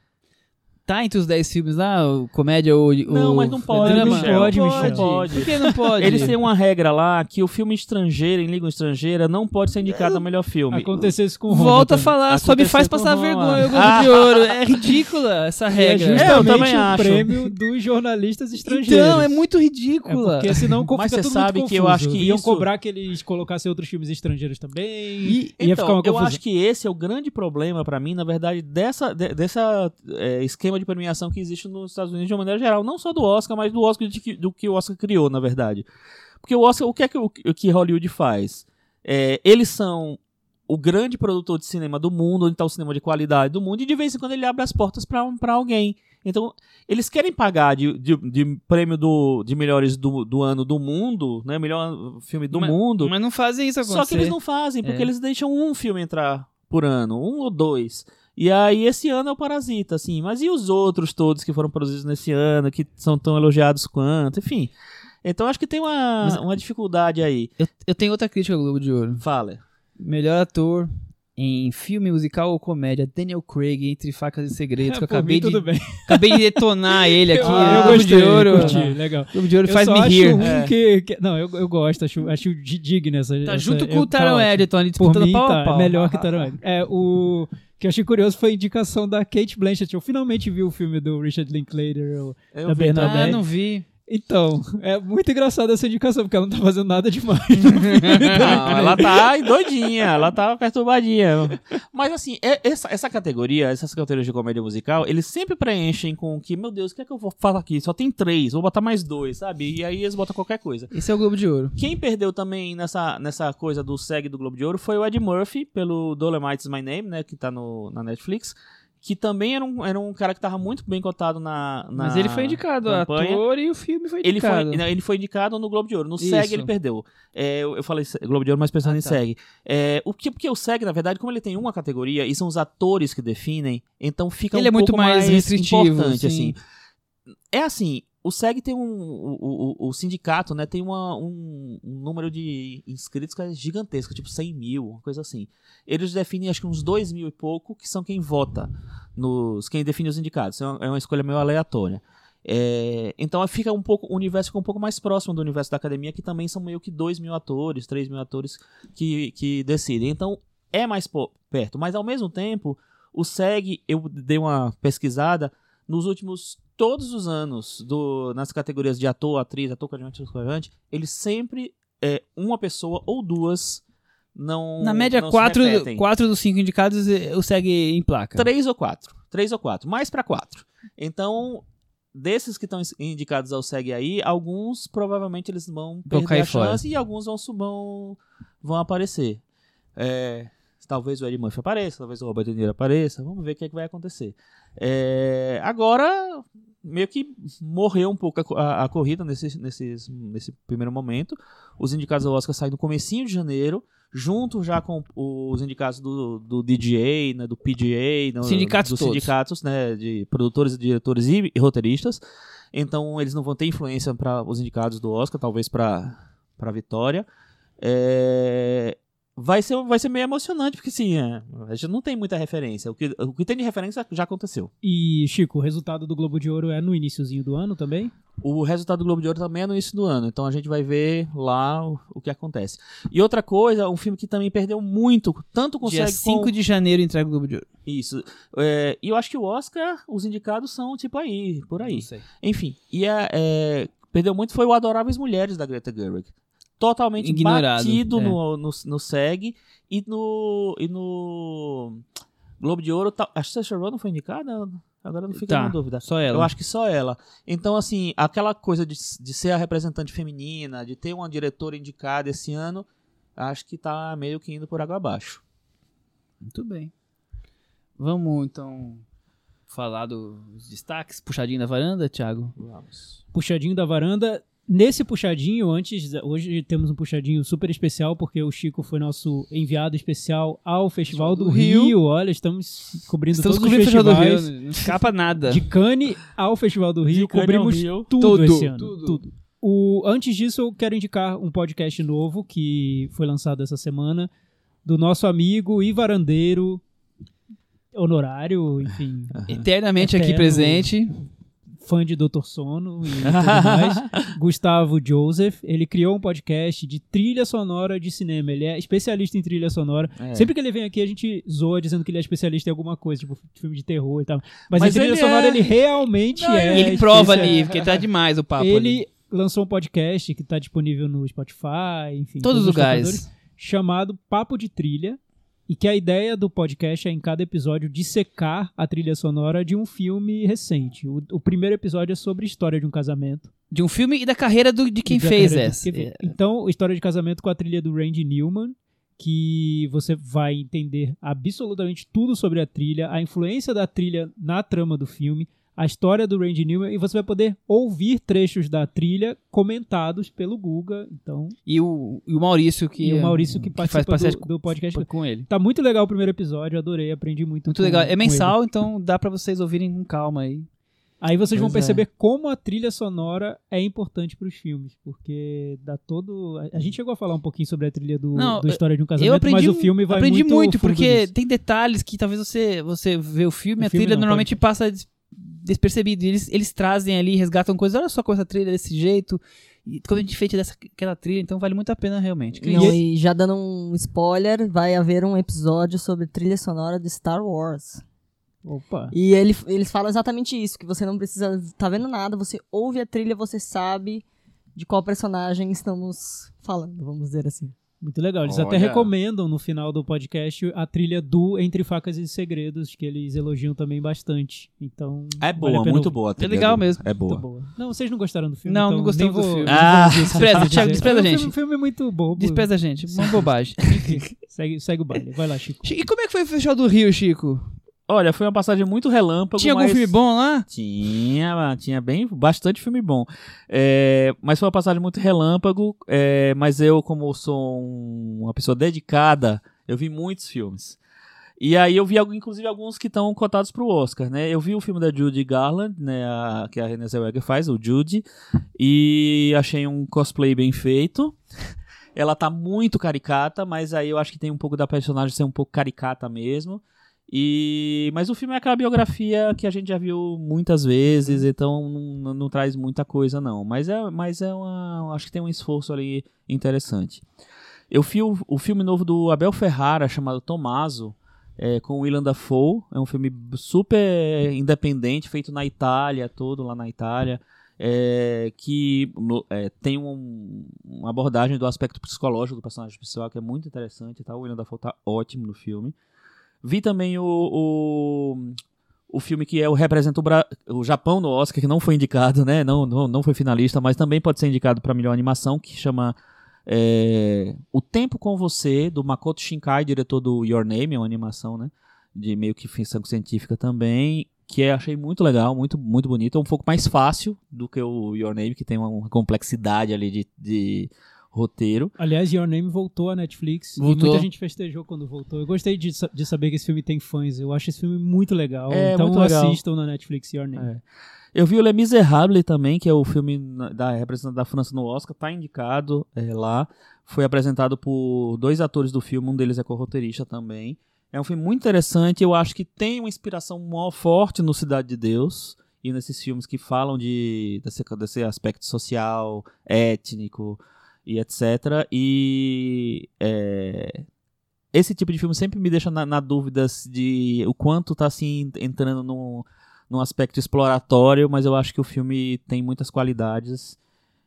Tá entre os 10 filmes lá, o comédia ou Não, mas não pode, drama? Michel. Pode, Não Michel. pode. Por que não pode? Eles têm uma regra lá que o filme estrangeiro, em língua estrangeira, não pode ser indicado a melhor filme. Acontecesse com o Volta a falar, só me Aconteceu faz passar Roma. vergonha o Globo Ah. de Ouro. É ridícula essa é regra. É, eu também o acho. prêmio dos jornalistas estrangeiros. então, é muito É ridícula. porque senão co- Mas fica você tudo sabe muito que eu acho que Iam isso- cobrar que eles colocassem outros filmes estrangeiros também. E- ia então, ficar uma eu acho que esse é o grande problema pra mim, na verdade, dessa, de- dessa é, esquema de premiação que existe nos Estados Unidos de uma maneira geral, não só do Oscar, mas do Oscar de que- do que o Oscar criou, na verdade. Porque o Oscar, o que é que, o, que Hollywood faz? É, eles são o grande produtor de cinema do mundo, onde está o cinema de qualidade do mundo, e de vez em quando ele abre as portas pra alguém. Então, eles querem pagar de, de, de prêmio do, de melhores do, do ano do mundo, né? Melhor filme do Mas- mundo. Mas não fazem isso acontecer. Só que eles não fazem, porque É. eles deixam um filme entrar por ano, um ou dois. E aí esse ano é o Parasita, assim. Mas e os outros todos que foram produzidos nesse ano, que são tão elogiados quanto, enfim. Então acho que tem uma, Mas- uma dificuldade aí. Eu, eu tenho outra crítica ao Globo de Ouro. Fala. Melhor ator em filme musical ou comédia, Daniel Craig, Entre Facas e Segredos, que eu acabei mim, de, tudo bem. acabei de detonar ele aqui. Ah, né? eu Globo gostei, de Ouro. curti, legal. Globo de Ouro Eu faz me rir. ruim É. que, que- Não, eu, eu gosto, acho, acho di- digno essa. Tá essa- junto eu- com o Taron. Edgerton ali Por disputando mim, pau tá, pau. é melhor que Taron Edgerton. É, o que eu achei curioso foi a indicação da Kate Blanchett. Eu finalmente vi o filme do Richard Linklater. Eu Da vi Bernadette. Ah, não vi. Então, é muito engraçado essa indicação, porque ela não tá fazendo nada demais. Não, ela tá doidinha, ela tá perturbadinha. Mas assim, é- essa, essa categoria, essas categorias de comédia musical, eles sempre preenchem com que, meu Deus, o que é que eu vou falar aqui? Só tem três, vou botar mais dois, sabe? E aí eles botam qualquer coisa. Esse é o Globo de Ouro. Quem perdeu também nessa, nessa coisa do SEG do Globo de Ouro foi o Ed Murphy, pelo Dolomite's My Name, né? Que tá no, na Netflix. Que também era um, era um cara que tava muito bem cotado na, na Mas ele foi indicado, campanha. ator e o filme foi Ele indicado. foi, ele foi indicado no Globo de Ouro. No Isso. SEG ele perdeu. É, eu, eu falei Globo de Ouro, mas pensando Ah, em tá. SEG. É, o que, porque o SEG, na verdade, como ele tem uma categoria e são os atores que definem, então fica Ele um é muito pouco mais restritivo, importante, sim. assim. É assim, o SEG tem um. O, o, o sindicato, né, tem uma, um, um número de inscritos que é gigantesco, tipo 100 mil, uma coisa assim. Eles definem, acho que uns 2 mil e pouco, que são quem vota, nos quem define os indicados. É uma, é uma escolha meio aleatória. É, então fica um pouco, o universo fica um pouco mais próximo do universo da academia, que também são meio que 2 mil atores, 3 mil atores que, que decidem. Então é mais perto. Mas ao mesmo tempo, o SEG, eu dei uma pesquisada, nos últimos todos os anos do, nas categorias de ator, atriz, ator coadjuvante, ator coadjuvante, ele sempre é uma pessoa ou duas não Na média, não quatro, quatro dos cinco indicados eh, o segue em placa. Três ou quatro. Três ou quatro. Mais pra quatro. Então, desses que estão indicados ao SEG aí, alguns provavelmente eles vão perder a fora. chance e alguns vão, vão, vão aparecer. É, talvez o Ed Murphy apareça, talvez o Robert De Niro apareça. Vamos ver o que, é que vai acontecer. É, agora, meio que morreu um pouco a, a- a corrida nesse, nesses- nesse primeiro momento. Os indicados ao Oscar saem no comecinho de janeiro, junto já com os indicados do, do DGA, né, do PGA, no- Sindicatos dos todos. sindicatos né, de produtores, diretores e, e roteiristas. Então eles não vão ter influência para os indicados do Oscar, talvez para para vitória. É, vai ser vai ser meio emocionante porque sim, é, a gente não tem muita referência. O que, o que tem de referência já aconteceu. E, Chico, o resultado do Globo de Ouro é no iniciozinho do ano também? O resultado do Globo de Ouro também é no início do ano, então a gente vai ver lá o, o que acontece. E outra coisa, um filme que também perdeu muito, tanto Dia consegue 5 com... de janeiro entrega o Globo de Ouro. Isso. É, e eu acho que o Oscar, os indicados são tipo aí, por aí. Não sei. Enfim, e a, é, perdeu muito foi o Adoráveis Mulheres da Greta Gerwig. Totalmente Ignorado, batido é. no, no, no SEG e no, e no Globo de Ouro. Tá, a Saoirse Ronan foi indicada? Agora não fica Tá, dúvida. só ela. Eu acho que só ela. Então, assim, aquela coisa de, de ser a representante feminina, de ter uma diretora indicada esse ano, acho que tá meio que indo por água abaixo. Muito bem. Vamos, então, falar dos destaques. Puxadinho da varanda, Thiago? Vamos. Puxadinho da varanda. Nesse puxadinho, antes, hoje temos um puxadinho super especial, porque o Chico foi nosso enviado especial ao Festival do, do Rio. Rio. Olha, estamos cobrindo Estamos todos cobrindo o os Festival do festivais. Rio, não escapa nada. De Cannes ao Festival do Rio, cobrimos Rio. tudo, esse ano. tudo. tudo. O, antes disso, eu quero indicar um podcast novo que foi lançado essa semana, do nosso amigo Ivarandeiro, honorário, enfim, Eternamente aqui Eterno. presente. Fã de Doutor Sono e tudo mais, Gustavo Joseph. Ele criou um podcast de trilha sonora de cinema. Ele é especialista em trilha sonora. É. Sempre que ele vem aqui, a gente zoa dizendo que ele é especialista em alguma coisa, tipo filme de terror e tal. Mas, Mas em trilha sonora é. ele realmente Não, é. ele prova ali, porque tá demais o papo Ele ali. lançou um podcast que tá disponível no Spotify, enfim. Todos os lugares. Chamado Papo de Trilha. E que a ideia do podcast é, em cada episódio, dissecar a trilha sonora de um filme recente. O, o primeiro episódio é sobre a história de um casamento. De um filme e da carreira do- de quem fez essa. quem. Então, história de casamento com a trilha do Randy Newman, que você vai entender absolutamente tudo sobre a trilha, a influência da trilha na trama do filme, a história do Randy Newman, e você vai poder ouvir trechos da trilha comentados pelo Guga. Então, E o, e o Maurício que e o Maurício que, faz participa parceria do, do podcast. com ele. Tá muito legal o primeiro episódio, adorei, aprendi muito. Muito com- legal. É ele. mensal, então dá pra vocês ouvirem com calma aí. Aí vocês vão Pois é. perceber como a trilha sonora é importante para os filmes, porque dá todo. A gente chegou a falar um pouquinho sobre a trilha do, Não, do História de um Casamento, Eu aprendi, mas o filme vai aprendi muito, muito, fundo porque nisso. tem detalhes que talvez você, você vê o filme, O a filme trilha não, normalmente passa des- despercebido. E eles, eles trazem ali, resgatam coisas. Olha só com essa trilha desse jeito. E como a gente fez dessa aquela trilha, então vale muito a pena realmente. Não, e já dando um spoiler, vai haver um episódio sobre trilha sonora de Star Wars. Opa. E ele, eles falam exatamente isso, que você não precisa tá vendo nada, você ouve a trilha, você sabe de qual personagem estamos falando, vamos dizer assim. Muito legal. Eles até Olha. recomendam no final do podcast a trilha do Entre Facas e Segredos, que eles elogiam também bastante. Então. É vale boa, pena muito ouvir. boa. a trilha legal do- mesmo. É boa. Muito boa. Não, vocês não gostaram do filme? Não, então não gostamos nem do vou- filme. Ah, despreza. Thiago, despreza É a um gente. Filme, filme muito bobo. Despesa a gente, uma bobagem. segue, segue o baile. Vai lá, Chico. e como é que foi o Festival do Rio, Chico? Olha, foi uma passagem muito relâmpago. Tinha algum mas- filme bom lá? Tinha, tinha bem, bastante filme bom. É, mas foi uma passagem muito relâmpago. é, mas eu, como sou um- uma pessoa dedicada, eu vi muitos filmes. E aí eu vi, inclusive, alguns que estão cotados pro Oscar, né? Eu vi o filme da Judy Garland, né? a- que a Renée Zellweger faz, o Judy. E achei um cosplay bem feito. Ela tá muito caricata, mas aí eu acho que tem um pouco da personagem ser um pouco caricata mesmo. E mas o filme é aquela biografia que a gente já viu muitas vezes, então não, não traz muita coisa não. Mas é, mas é uma, acho que tem um esforço ali interessante. Eu vi o, o filme novo do Abel Ferrara chamado Tomaso, é, com o Willem Dafoe. É um filme super independente, feito na Itália, todo lá na Itália. é, que é, tem um- uma abordagem do aspecto psicológico do personagem principal que é muito interessante. Tá? O Willem Dafoe tá ótimo no filme. Vi também o, o, o filme que é o representa o, Bra- o Japão no Oscar, que não foi indicado, né? Não, não, não foi finalista, mas também pode ser indicado para melhor animação, que chama é, O Tempo com Você, do Makoto Shinkai, diretor do Your Name, é uma animação, né? De meio que ficção científica também, que eu achei muito legal, muito, muito bonito. É um pouco mais fácil do que o Your Name, que tem uma complexidade ali de, de roteiro. Aliás, Your Name voltou à Netflix. Voltou. E muita gente festejou quando voltou. Eu gostei de, de saber que esse filme tem fãs. Eu acho esse filme muito legal. É, então muito legal. assistam na Netflix Your Name. É. Eu vi o Les Miserables também, que é o filme da representante da França no Oscar, tá indicado é, lá. Foi apresentado por dois atores do filme, um deles é co-roteirista também. É um filme muito interessante, eu acho que tem uma inspiração forte no Cidade de Deus e nesses filmes que falam de desse, desse aspecto social, étnico e etc. E é, esse tipo de filme sempre me deixa na, na dúvida de o quanto tá assim entrando num, num aspecto exploratório, mas eu acho que o filme tem muitas qualidades.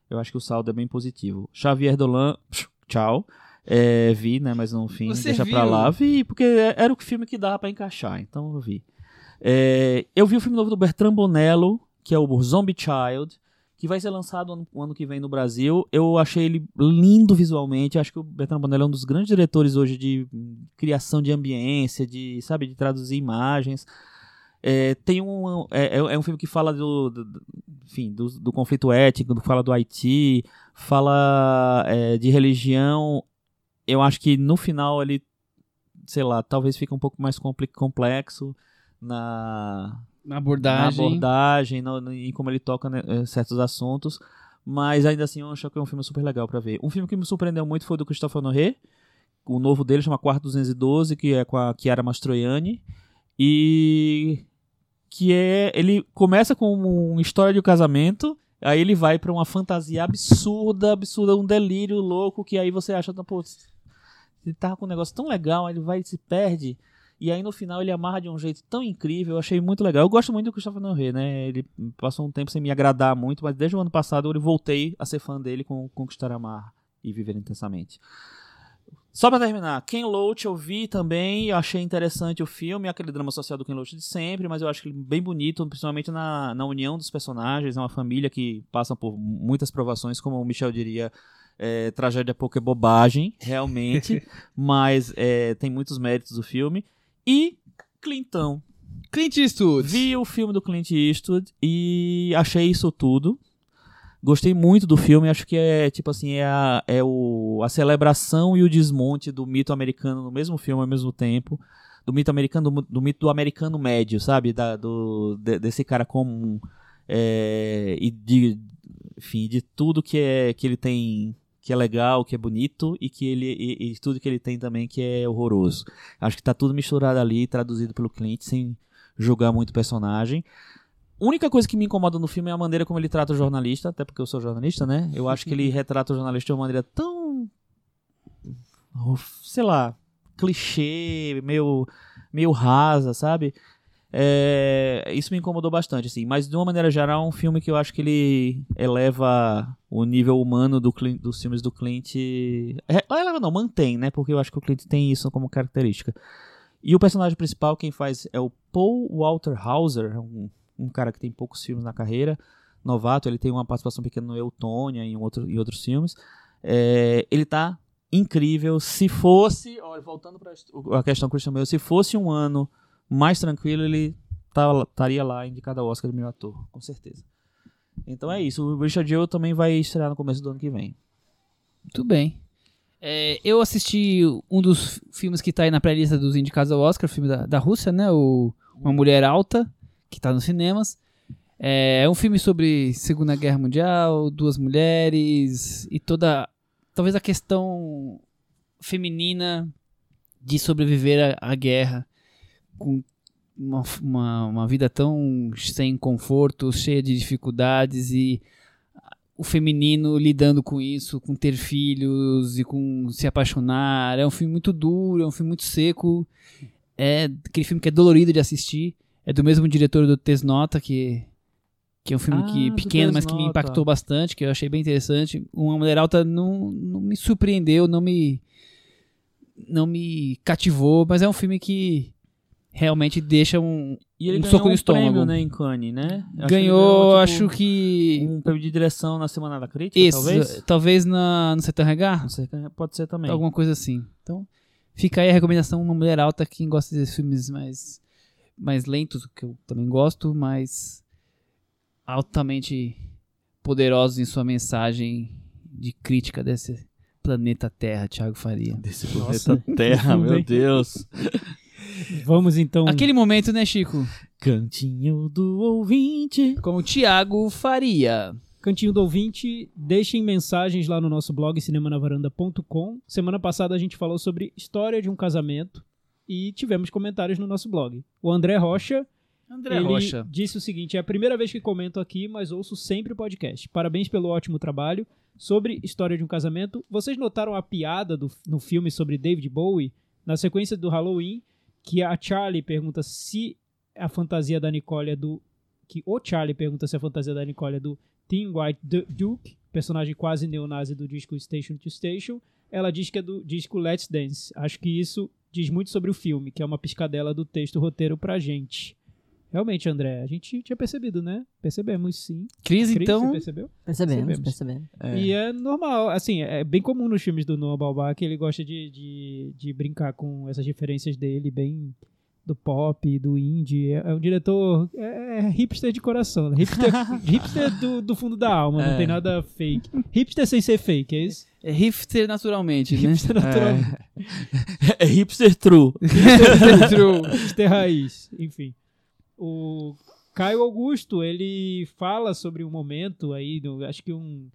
Eu acho que o saldo é bem positivo. Xavier Dolan, tchau. É, vi, né? Mas no fim, Você deixa pra viu? lá. Vi, porque era o filme que dava pra encaixar, então eu vi. É, eu vi o filme novo do Bertrand Bonello, que é o Zombie Child, que vai ser lançado o ano que vem no Brasil. Eu achei ele lindo visualmente. Acho que o Bertrand Bonello é um dos grandes diretores hoje de criação de ambiência, de, sabe, de traduzir imagens. É, tem um. É, é um filme que fala do. do, do enfim, do, do, conflito étnico, fala do Haiti, fala é, de religião. Eu acho que no final ele, sei lá, talvez fique um pouco mais complexo na, na abordagem, na abordagem no, no, em como ele toca né, eh, certos assuntos. Mas ainda assim eu acho que é um filme super legal para ver. Um filme que me surpreendeu muito foi do Christopher Noé. O novo dele chama Quarto 212, que é com a Chiara Mastroianni. E que é ele começa com uma história de um casamento, aí ele vai para uma fantasia absurda, absurda, um delírio louco que aí você acha, pô, ele tava com um negócio tão legal, ele vai e se perde. E aí no final ele amarra de um jeito tão incrível, eu achei muito legal. Eu gosto muito do Christopher Noé, né? Ele passou um tempo sem me agradar muito, mas desde o ano passado eu voltei a ser fã dele com Conquistar Amar e Viver Intensamente. Só para terminar, Ken Loach eu vi também, achei interessante o filme, aquele drama social do Ken Loach de sempre, mas eu acho ele bem bonito, principalmente na, na união dos personagens, é uma família que passa por muitas provações, como o Michel diria, é, tragédia pouco é bobagem, realmente, mas é, tem muitos méritos do filme. E Clintão. Clint Eastwood. Vi o filme do Clint Eastwood e achei isso tudo. Gostei muito do filme, acho que é tipo assim, é, a, é o, a celebração e o desmonte do mito americano no mesmo filme ao mesmo tempo. Do mito americano, do, do mito do americano médio, sabe? Da, do, de, desse cara comum. É, e de, enfim, de tudo que, é, que ele tem que é legal, que é bonito e que ele e, e, tudo que ele tem também que é horroroso. Acho que tá tudo misturado ali, traduzido pelo cliente sem julgar muito o personagem. A única coisa que me incomoda no filme é a maneira como ele trata o jornalista, até porque eu sou jornalista, né? Eu acho que ele retrata o jornalista de uma maneira tão sei lá, clichê, meio meio rasa, sabe? É, isso me incomodou bastante, assim. Mas de uma maneira geral, é um filme que eu acho que ele eleva o nível humano do Clint, dos filmes do Clint. É, eleva não, mantém, né? Porque eu acho que o Clint tem isso como característica. E o personagem principal, quem faz é o Paul Walter Hauser, um, um cara que tem poucos filmes na carreira, novato. Ele tem uma participação pequena no Eutônia e em, outro, em outros filmes. É, ele tá incrível. Se fosse, olha, voltando para a questão Christian Bale, se fosse um ano mais tranquilo, ele estaria lá indicado ao Oscar de melhor ator, com certeza. Então é isso. O Richard Jewell também vai estrear no começo do ano que vem. Muito bem. É, eu assisti um dos filmes que está aí na pré-lista dos indicados ao Oscar, o filme da, da Rússia, né? O Uma Mulher Alta, que está nos cinemas. É, é um filme sobre Segunda Guerra Mundial, duas mulheres e toda. Talvez a questão feminina de sobreviver à, à guerra com uma, uma, uma vida tão sem conforto, cheia de dificuldades e o feminino lidando com isso, com ter filhos e com se apaixonar. É um filme muito duro, é um filme muito seco. É aquele filme que é dolorido de assistir. É do mesmo diretor do Tesnota, que, que é um filme Ah, que pequeno, mas que me impactou bastante, que eu achei bem interessante. Uma Mulher Alta não, não me surpreendeu, não me não me cativou, mas é um filme que realmente deixa um E ele Um ganhou soco no um estômago. prêmio, né, em Cannes, né? Acho que ele ganhou, tipo, acho que um prêmio de direção na Semana da Crítica, isso, talvez. talvez, na no Sertão Regar, Não sei, pode ser também. alguma coisa assim. Então, fica aí a recomendação uma mulher alta quem gosta de filmes mais mais lentos, que eu também gosto, mas altamente poderosos em sua mensagem de crítica desse planeta Terra, Thiago Faria. Desse Nossa, planeta Terra, tudo meu. Deus. Vamos então. Aquele momento, né, Chico? Cantinho do ouvinte. Com o Thiago Faria. Cantinho do ouvinte, deixem mensagens lá no nosso blog cinemanavaranda.com. Semana passada a gente falou sobre história de um casamento e tivemos comentários no nosso blog. O André Rocha, André ele Rocha. disse o seguinte: é a primeira vez que comento aqui, mas ouço sempre o podcast. Parabéns pelo ótimo trabalho. Sobre história de um casamento, vocês notaram a piada do, no filme sobre David Bowie? Na sequência do Halloween, que a Charlie pergunta se a fantasia da Nicole é do. Que o Charlie pergunta se a fantasia da Nicole é do Tim White Du- Duke, personagem quase neonazi do disco Station to Station. Ela diz que é do disco Let's Dance. Acho que isso diz muito sobre o filme, que é uma piscadela do texto roteiro pra gente. Realmente, André, a gente tinha percebido, né? Percebemos sim. Cris, Cris, então. você percebeu? Percebemos, Percebemos. percebemos. É. E é normal, assim, é bem comum nos filmes do Noah Baumbach que ele gosta de, de, de brincar com essas referências dele bem do pop, do indie. É, é um diretor é, é hipster de coração. né? Hipster, hipster do, do fundo da alma, não É. tem nada fake. Hipster sem ser fake, é isso? É hipster naturalmente, né? Hipster natural. É hipster true. True. hipster raiz, enfim. O Caio Augusto, ele fala sobre um momento aí, no- acho que um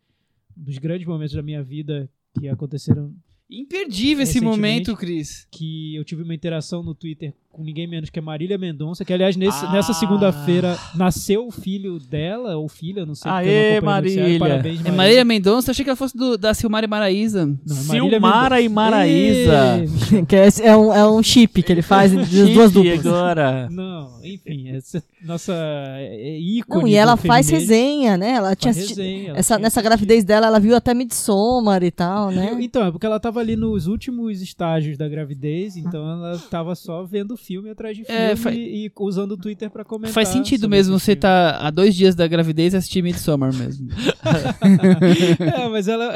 dos grandes momentos da minha vida que aconteceram Imperdível esse momento, Cris. que eu tive uma interação no Twitter com ninguém menos que a Marília Mendonça, que aliás nesse- Ah. nessa segunda-feira nasceu o filho dela, ou filha, não sei porque eu não Aê. Marília. Parabéns, É Marília. Marília Mendonça, achei que ela fosse do, da Silmara e Maraísa. Não, é Silmara e Maraísa. Que é, é um, é um chip que ele faz das duas duplas. agora. Não, enfim, essa nossa é, é ícone. Não, e ela faz feminismo. resenha, né? Ela tinha resenha, ela essa, nessa gravidez dela, ela viu até Midsommar e tal, né? Então, é porque ela tava ali nos últimos estágios da gravidez, então ela tava só vendo filme atrás de filme É, fa- e usando o Twitter pra comentar. Faz sentido mesmo você filme. tá há dois dias da gravidez e assistir Midsommar mesmo. é, mas ela,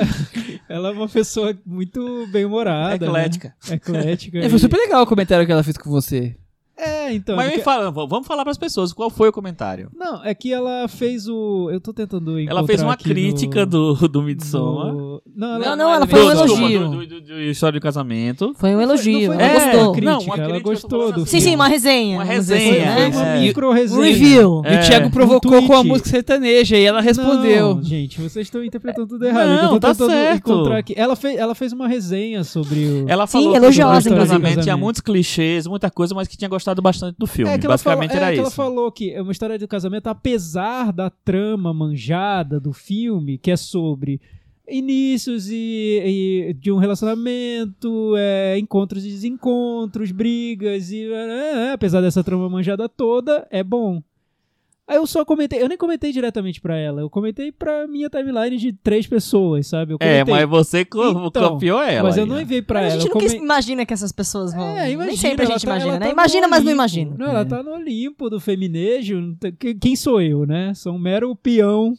ela é uma pessoa muito bem-humorada. Eclética. Né? Eclética. É, foi super legal o comentário que ela fez com você. É, então. Mas é me porque- fala, vamos falar pras pessoas qual foi o comentário. Não, é que ela fez o. Eu tô tentando encontrar Ela fez uma aqui crítica no, do, do Midsommar. no- Não, Não, ela, não, ela Do- foi um elogio. Do, do, do- do História de Casamento. Foi um elogio. Não foi, ela É, gostou. Crítica, Não, uma ela crítica, gostou do assim. Sim, filme. sim, uma resenha. Uma resenha, Foi né? uma É. micro resenha. Um review. E o Thiago um provocou tweet. com a música sertaneja e ela respondeu. Não, gente, vocês estão interpretando tudo errado. Não, eu tô tá tentando certo. encontrar aqui. Ela fez, ela fez uma resenha sobre o. Ela Sim, falou elogiosa, História de inclusive. Casamento tinha muitos clichês, muita coisa, mas que tinha gostado bastante do filme. É ela Basicamente falou, é era ela isso. falou que é uma história de casamento, apesar da trama manjada do filme, que é sobre inícios e, e de um relacionamento, é, encontros e desencontros, brigas e é, é, apesar dessa trama manjada toda, é bom. Aí eu só comentei, eu nem comentei diretamente pra ela, eu comentei pra minha timeline de três pessoas, sabe? Eu É, comentei, mas você Então, copiou ela. mas eu não enviei pra Mas a ela. gente nunca come- imagina que essas pessoas vão. É, imagina, Nem sempre a ela gente tá- imagina, ela né? tá Imagina, mas não imagina. Não, ela tá no Olimpo do feminejo. que- Quem sou eu, né? Sou um mero peão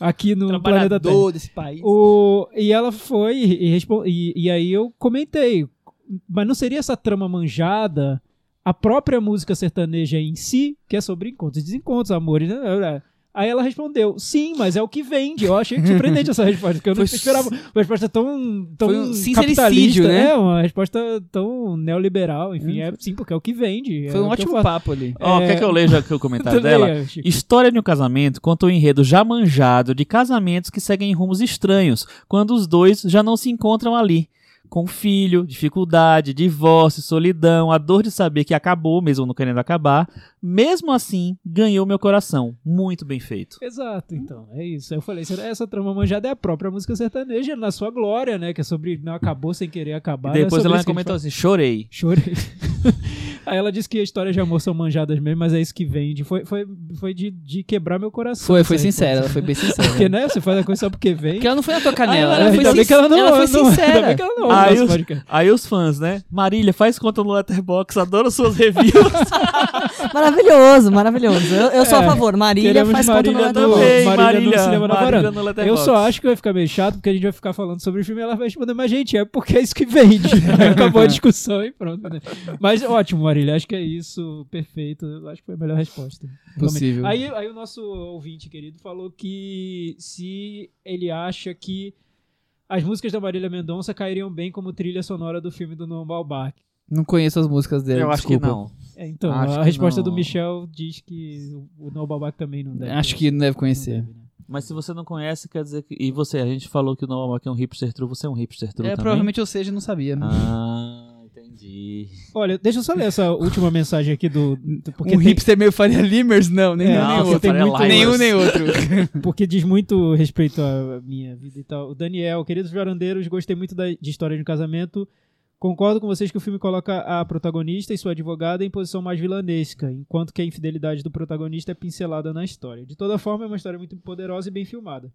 aqui no planeta Terra. Desse país. O, e ela foi e, respon- e, e aí eu comentei, mas não seria essa trama manjada a própria música sertaneja em si, que é sobre encontros e desencontros, amores, né? Aí ela respondeu, sim, mas é o que vende. Eu achei surpreendente essa resposta, porque eu não Foi esperava uma resposta tão, tão Foi um sincericídio, capitalista, né? né? Uma resposta tão neoliberal, enfim, é sim, porque é o que vende. Foi é um ótimo papo ali. Ó, É. quer que eu leia aqui o comentário dela? Leia. História de um casamento conta o enredo já manjado de casamentos que seguem rumos estranhos, quando os dois já não se encontram ali. Com filho, dificuldade, divórcio, solidão, a dor de saber que acabou, mesmo não querendo acabar. Mesmo assim, ganhou meu coração. Muito bem feito. Exato, então, é isso. Eu falei, essa trama manjada é a própria música sertaneja na sua glória, né? Que é sobre não acabou sem querer acabar. E é depois sobre ela comentou assim: chorei. Chorei. Aí ela disse que histórias de amor são manjadas mesmo, mas é isso que vende. Foi, foi, foi de, de quebrar meu coração. Foi, foi sincera, ela foi bem sincera. Porque, né? Você faz a coisa só porque vem. Porque ela não foi na tua canela, Ah, ela, foi, sin- que ela não, ela foi não- Ainda sincera. bem que ela não Aí os-. Aí os fãs, né? Marília, faz conta no Letterboxd, adoro suas reviews. Maravilhoso, maravilhoso. Eu, eu sou a É, favor. Marília faz conta no Marília Letterboxd. Também, Marília no Marília, cinema Marília no Eu Letterboxd. só acho que vai ficar meio chato, porque a gente vai ficar falando sobre o filme e ela vai responder, mas gente, é porque é isso que vende. Acabou a discussão e pronto. né? Mas ótimo, Marília, acho que é isso, perfeito. Eu acho que foi a melhor resposta. Possível. Aí, aí o nosso ouvinte querido falou que se ele acha que as músicas da Marília Mendonça cairiam bem como trilha sonora do filme do Noam Baumbach. Não conheço as músicas dele, Eu acho que desculpa. não. É, então, Acho a que resposta não. do Michel diz que o Noam Baumbach também não deve. Acho que não deve conhecer. Não deve, né? Mas se você não conhece, quer dizer que. E você, a gente falou que o Noah é um hipster true, você é um hipster true É, também? provavelmente eu seja, não sabia. Ah, entendi. Olha, deixa eu só ler essa última mensagem aqui do. do- Porque, um tem- hipster meio Faria Limers, não, nem, É, nem não, outro. muito-. Nenhum nem outro. porque diz muito respeito à minha vida e tal. O Daniel, queridos varandeiros, gostei muito da, de História de um Casamento. Concordo com vocês que o filme coloca a protagonista e sua advogada em posição mais vilanesca, enquanto que a infidelidade do protagonista é pincelada na história. De toda forma, é uma história muito poderosa e bem filmada.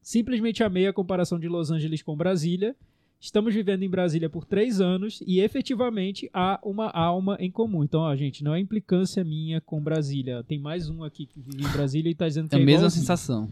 Simplesmente amei a comparação de Los Angeles com Brasília. Estamos vivendo em Brasília por três anos e efetivamente há uma alma em comum. Então, ó, gente, não é implicância minha com Brasília. Tem mais um aqui que vive em Brasília e tá dizendo que É é, a mesma igualzinho. sensação.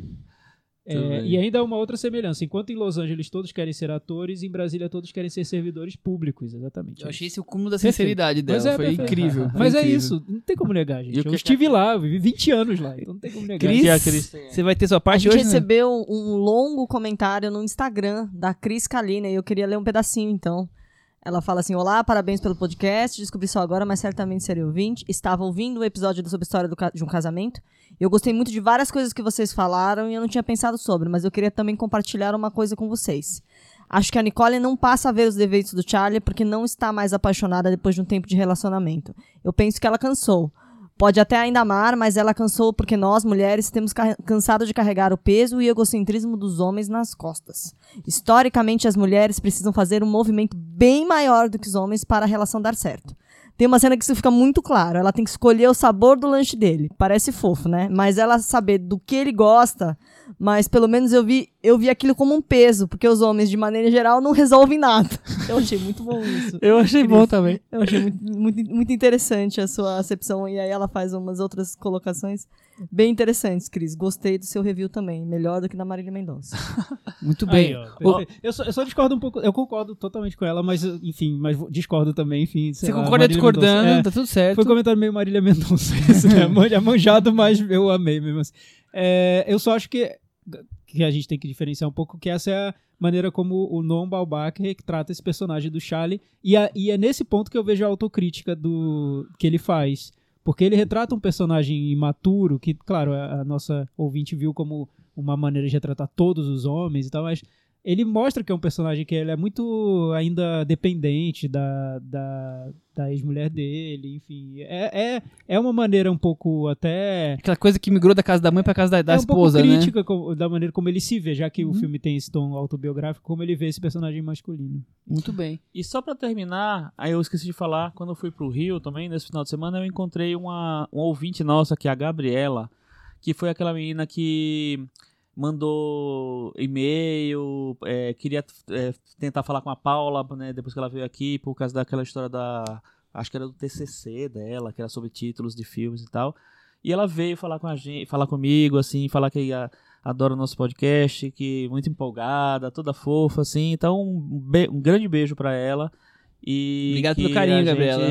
É, e ainda há uma outra semelhança. Enquanto em Los Angeles todos querem ser atores, em Brasília todos querem ser servidores públicos, exatamente. Eu achei esse o cúmulo da Perfeito. sinceridade dela. Mas é foi perfeito. incrível. foi Mas é incrível. isso, não tem como negar, gente. Eu que- estive lá, eu vivi 20 anos lá, então não tem como negar. Cris, a você vai ter sua A parte gente hoje, né? recebeu um longo comentário no Instagram da Cris Kalina e eu queria ler um pedacinho, então. Ela fala assim: Olá, parabéns pelo podcast. Descobri só agora, mas certamente serei ouvinte. Estava ouvindo o episódio sobre a história do de um casamento. Eu gostei muito de várias coisas que vocês falaram e eu não tinha pensado sobre, mas eu queria também compartilhar uma coisa com vocês. Acho que a Nicole não passa a ver os defeitos do Charlie porque não está mais apaixonada depois de um tempo de relacionamento. Eu penso que ela cansou. Pode até ainda amar, mas ela cansou porque nós, mulheres, temos ca- cansado de carregar o peso e egocentrismo dos homens nas costas. Historicamente, as mulheres precisam fazer um movimento bem maior do que os homens para a relação dar certo. Tem uma cena que isso fica muito claro. Ela tem que escolher o sabor do lanche dele. Parece fofo, né? Mas ela saber do que ele gosta, mas pelo menos eu vi, eu vi aquilo como um peso, porque os homens, de maneira geral, não resolvem nada. Eu achei muito bom isso. Eu achei bom também. Eu achei muito, muito, muito interessante a sua acepção. E aí ela faz umas outras colocações bem interessantes, Cris. Gostei do seu review também. Melhor do que da Marília Mendonça. Muito bem. Aí, ó, eu, só, eu só discordo um pouco, eu concordo totalmente com ela, mas enfim, mas discordo também, enfim. Você a concorda Marília discordando, é, tá tudo certo. Foi um comentário meio Marília Mendonça, esse, né? Manja- manjado, mas eu amei mesmo assim. É, eu só acho que, que a gente tem que diferenciar um pouco que essa é a maneira como o Noam Baumbach trata esse personagem do Charlie, e, a- e é nesse ponto que eu vejo a autocrítica do que ele faz. Porque ele retrata um personagem imaturo, que, claro, a, a nossa ouvinte viu como uma maneira de retratar todos os homens e tal, mas ele mostra que é um personagem que ele é muito ainda dependente da, da, da ex-mulher dele, enfim. É, é, é uma maneira um pouco até. Aquela coisa que migrou da casa da mãe pra casa da, da é um esposa, pouco né? crítica co- da maneira como ele se vê, já que o Uhum. filme tem esse tom autobiográfico, como ele vê esse personagem masculino. Muito bem. E só pra terminar, aí eu esqueci de falar, quando eu fui pro Rio também, nesse final de semana, eu encontrei uma, uma ouvinte nossa, que é a Gabriela, que foi aquela menina que mandou e-mail, é, queria é, tentar falar com a Paula, né, depois que ela veio aqui, por causa daquela história da. Acho que era do TCC dela, que era sobre títulos de filmes e tal. E ela veio falar com a gente, falar comigo, assim, falar que adora o nosso podcast, que muito empolgada, toda fofa, assim. Então, um, um grande beijo pra ela. E Obrigado pelo carinho, a Gabriela.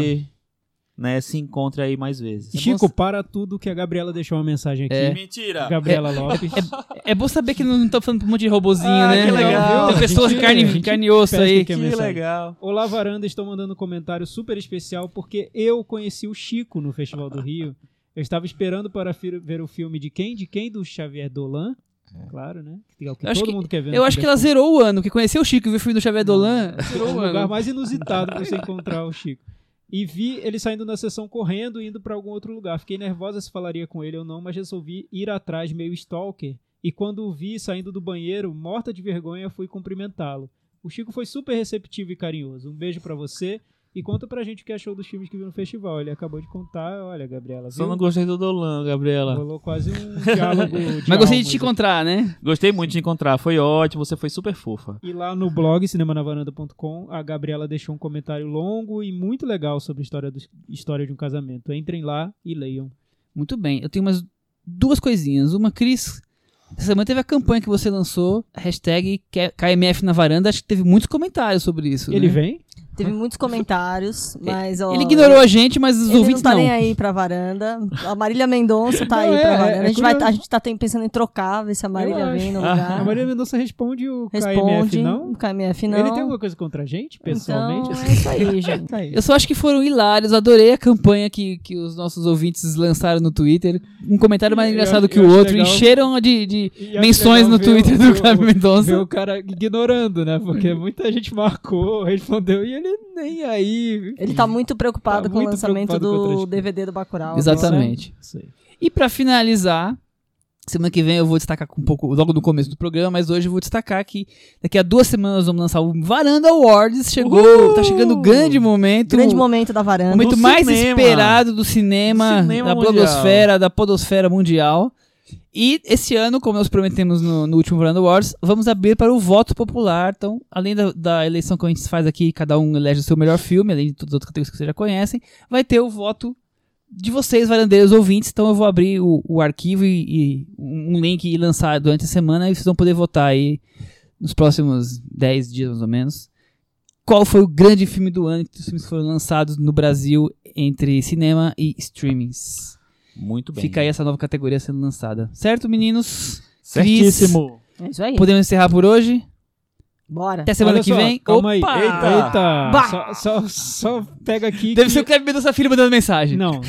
Né, se encontre aí mais vezes. Chico, para tudo que a Gabriela deixou uma mensagem aqui. É. Mentira! Gabriela Lopes. É bom saber que não tô falando pra um monte de robozinho, Ah, né? que legal. Tem pessoas gente- carne, carne e osso aí. que é Que mensagem. legal! Olá, Varanda, estou mandando um comentário super especial porque eu conheci o Chico no Festival do Rio. Eu estava esperando para ver o filme de quem? De quem? Do Xavier Dolan. Claro, né? Que é acho todo que- mundo quer ver. no Eu acho que ela zerou o ano, que conheceu o Chico e viu o filme do Xavier Dolan. Zerou É o o lugar ano. mais inusitado pra você encontrar o Chico. E vi ele saindo da sessão correndo e indo para algum outro lugar. Fiquei nervosa se falaria com ele ou não, mas resolvi ir atrás meio stalker. E quando o vi saindo do banheiro, morta de vergonha, fui cumprimentá-lo. O Chico foi super receptivo e carinhoso. Um beijo pra você. E conta pra gente o que achou dos filmes que viu no festival. Ele acabou de contar, olha, Gabriela. Só viu? não gostei do Dolan, Gabriela. Rolou quase um diálogo. de Mas gostei de te aqui. encontrar, né? Gostei muito de encontrar, foi ótimo, você foi super fofa. E lá no blog cinemanavaranda.com, a Gabriela deixou um comentário longo e muito legal sobre a história, do, história de um casamento. Entrem lá e leiam. Muito bem. Eu tenho umas duas coisinhas. Uma, Cris, essa semana teve a campanha que você lançou, hashtag KMF na varanda. Acho que teve muitos comentários sobre isso. Ele né? vem? Teve muitos comentários, mas. ó, Ele ignorou a gente, mas os Ele ouvintes não tá não. nem aí pra varanda. A Marília Mendonça tá Não, aí é, pra é, varanda. é a, gente vai, curioso. a gente tá tem- pensando em trocar, ver se a Marília Eu vem no lugar. A Maria Mendonça responde o Responde. KMF, não? KMF não. Ele tem alguma coisa contra a gente, pessoalmente? Então, é isso aí, gente. Tá aí. Eu só acho que foram hilários. Adorei a campanha que, que os nossos ouvintes lançaram no Twitter. Um comentário mais Eu engraçado acho- que eu o outro. legal. Encheram de, de menções no Twitter o- do o- Ver Mendonça. o cara ignorando, né? Porque muita gente marcou, respondeu, e ele nem aí. Ele tá muito preocupado Tá com o muito lançamento preocupado com outras do. DVD do Bacurau. Exatamente. Isso aí. E pra finalizar, semana que vem eu vou destacar um pouco, logo no começo do programa, mas hoje eu vou destacar que daqui a duas semanas nós vamos lançar o Varanda Awards. Chegou, Uhul! tá chegando o grande momento. Grande momento da o varanda. momento Do mais cinema. esperado do cinema, Do cinema da mundial. blogosfera, da podosfera mundial. E esse ano, como nós prometemos no, no último Varanda Awards, vamos abrir para o voto popular. Então, além da, da eleição que a gente faz aqui, cada um elege o seu melhor filme, além de todas as outras categorias que vocês já conhecem, vai ter o voto de vocês, varandeiros ouvintes. Então eu vou abrir o, o arquivo e, e um link e lançar durante a semana e vocês vão poder votar aí nos próximos 10 dias, mais ou menos. Qual foi o grande filme do ano que os filmes foram lançados no Brasil entre cinema e streamings? Muito bem. Fica aí essa nova categoria sendo lançada. Certo, meninos? Certíssimo. É isso aí. Podemos encerrar por hoje? Bora. Até semana Olha que só, vem. Calma aí. Opa! Eita! Eita! Bah! Só, só, só pega aqui. Deve que- ser o Kleber Mendonça Filho mandando mensagem. Não, não,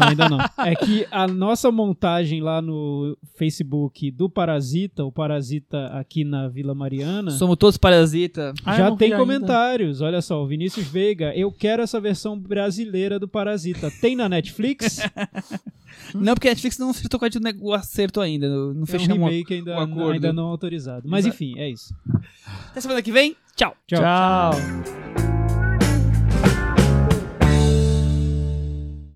não, ainda não. É que a nossa montagem lá no Facebook do Parasita, o Parasita aqui na Vila Mariana, Somos todos parasita. Ah, já tem vi ainda. comentários. Olha só, o Vinícius Veiga, eu quero essa versão brasileira do Parasita. Tem na Netflix? Não, porque a Netflix não acertou com a gente o acerto ainda. Não não é um remake ainda, um acordo. ainda não autorizado. Mas enfim, é isso. Até semana que vem. Tchau. Tchau. Tchau.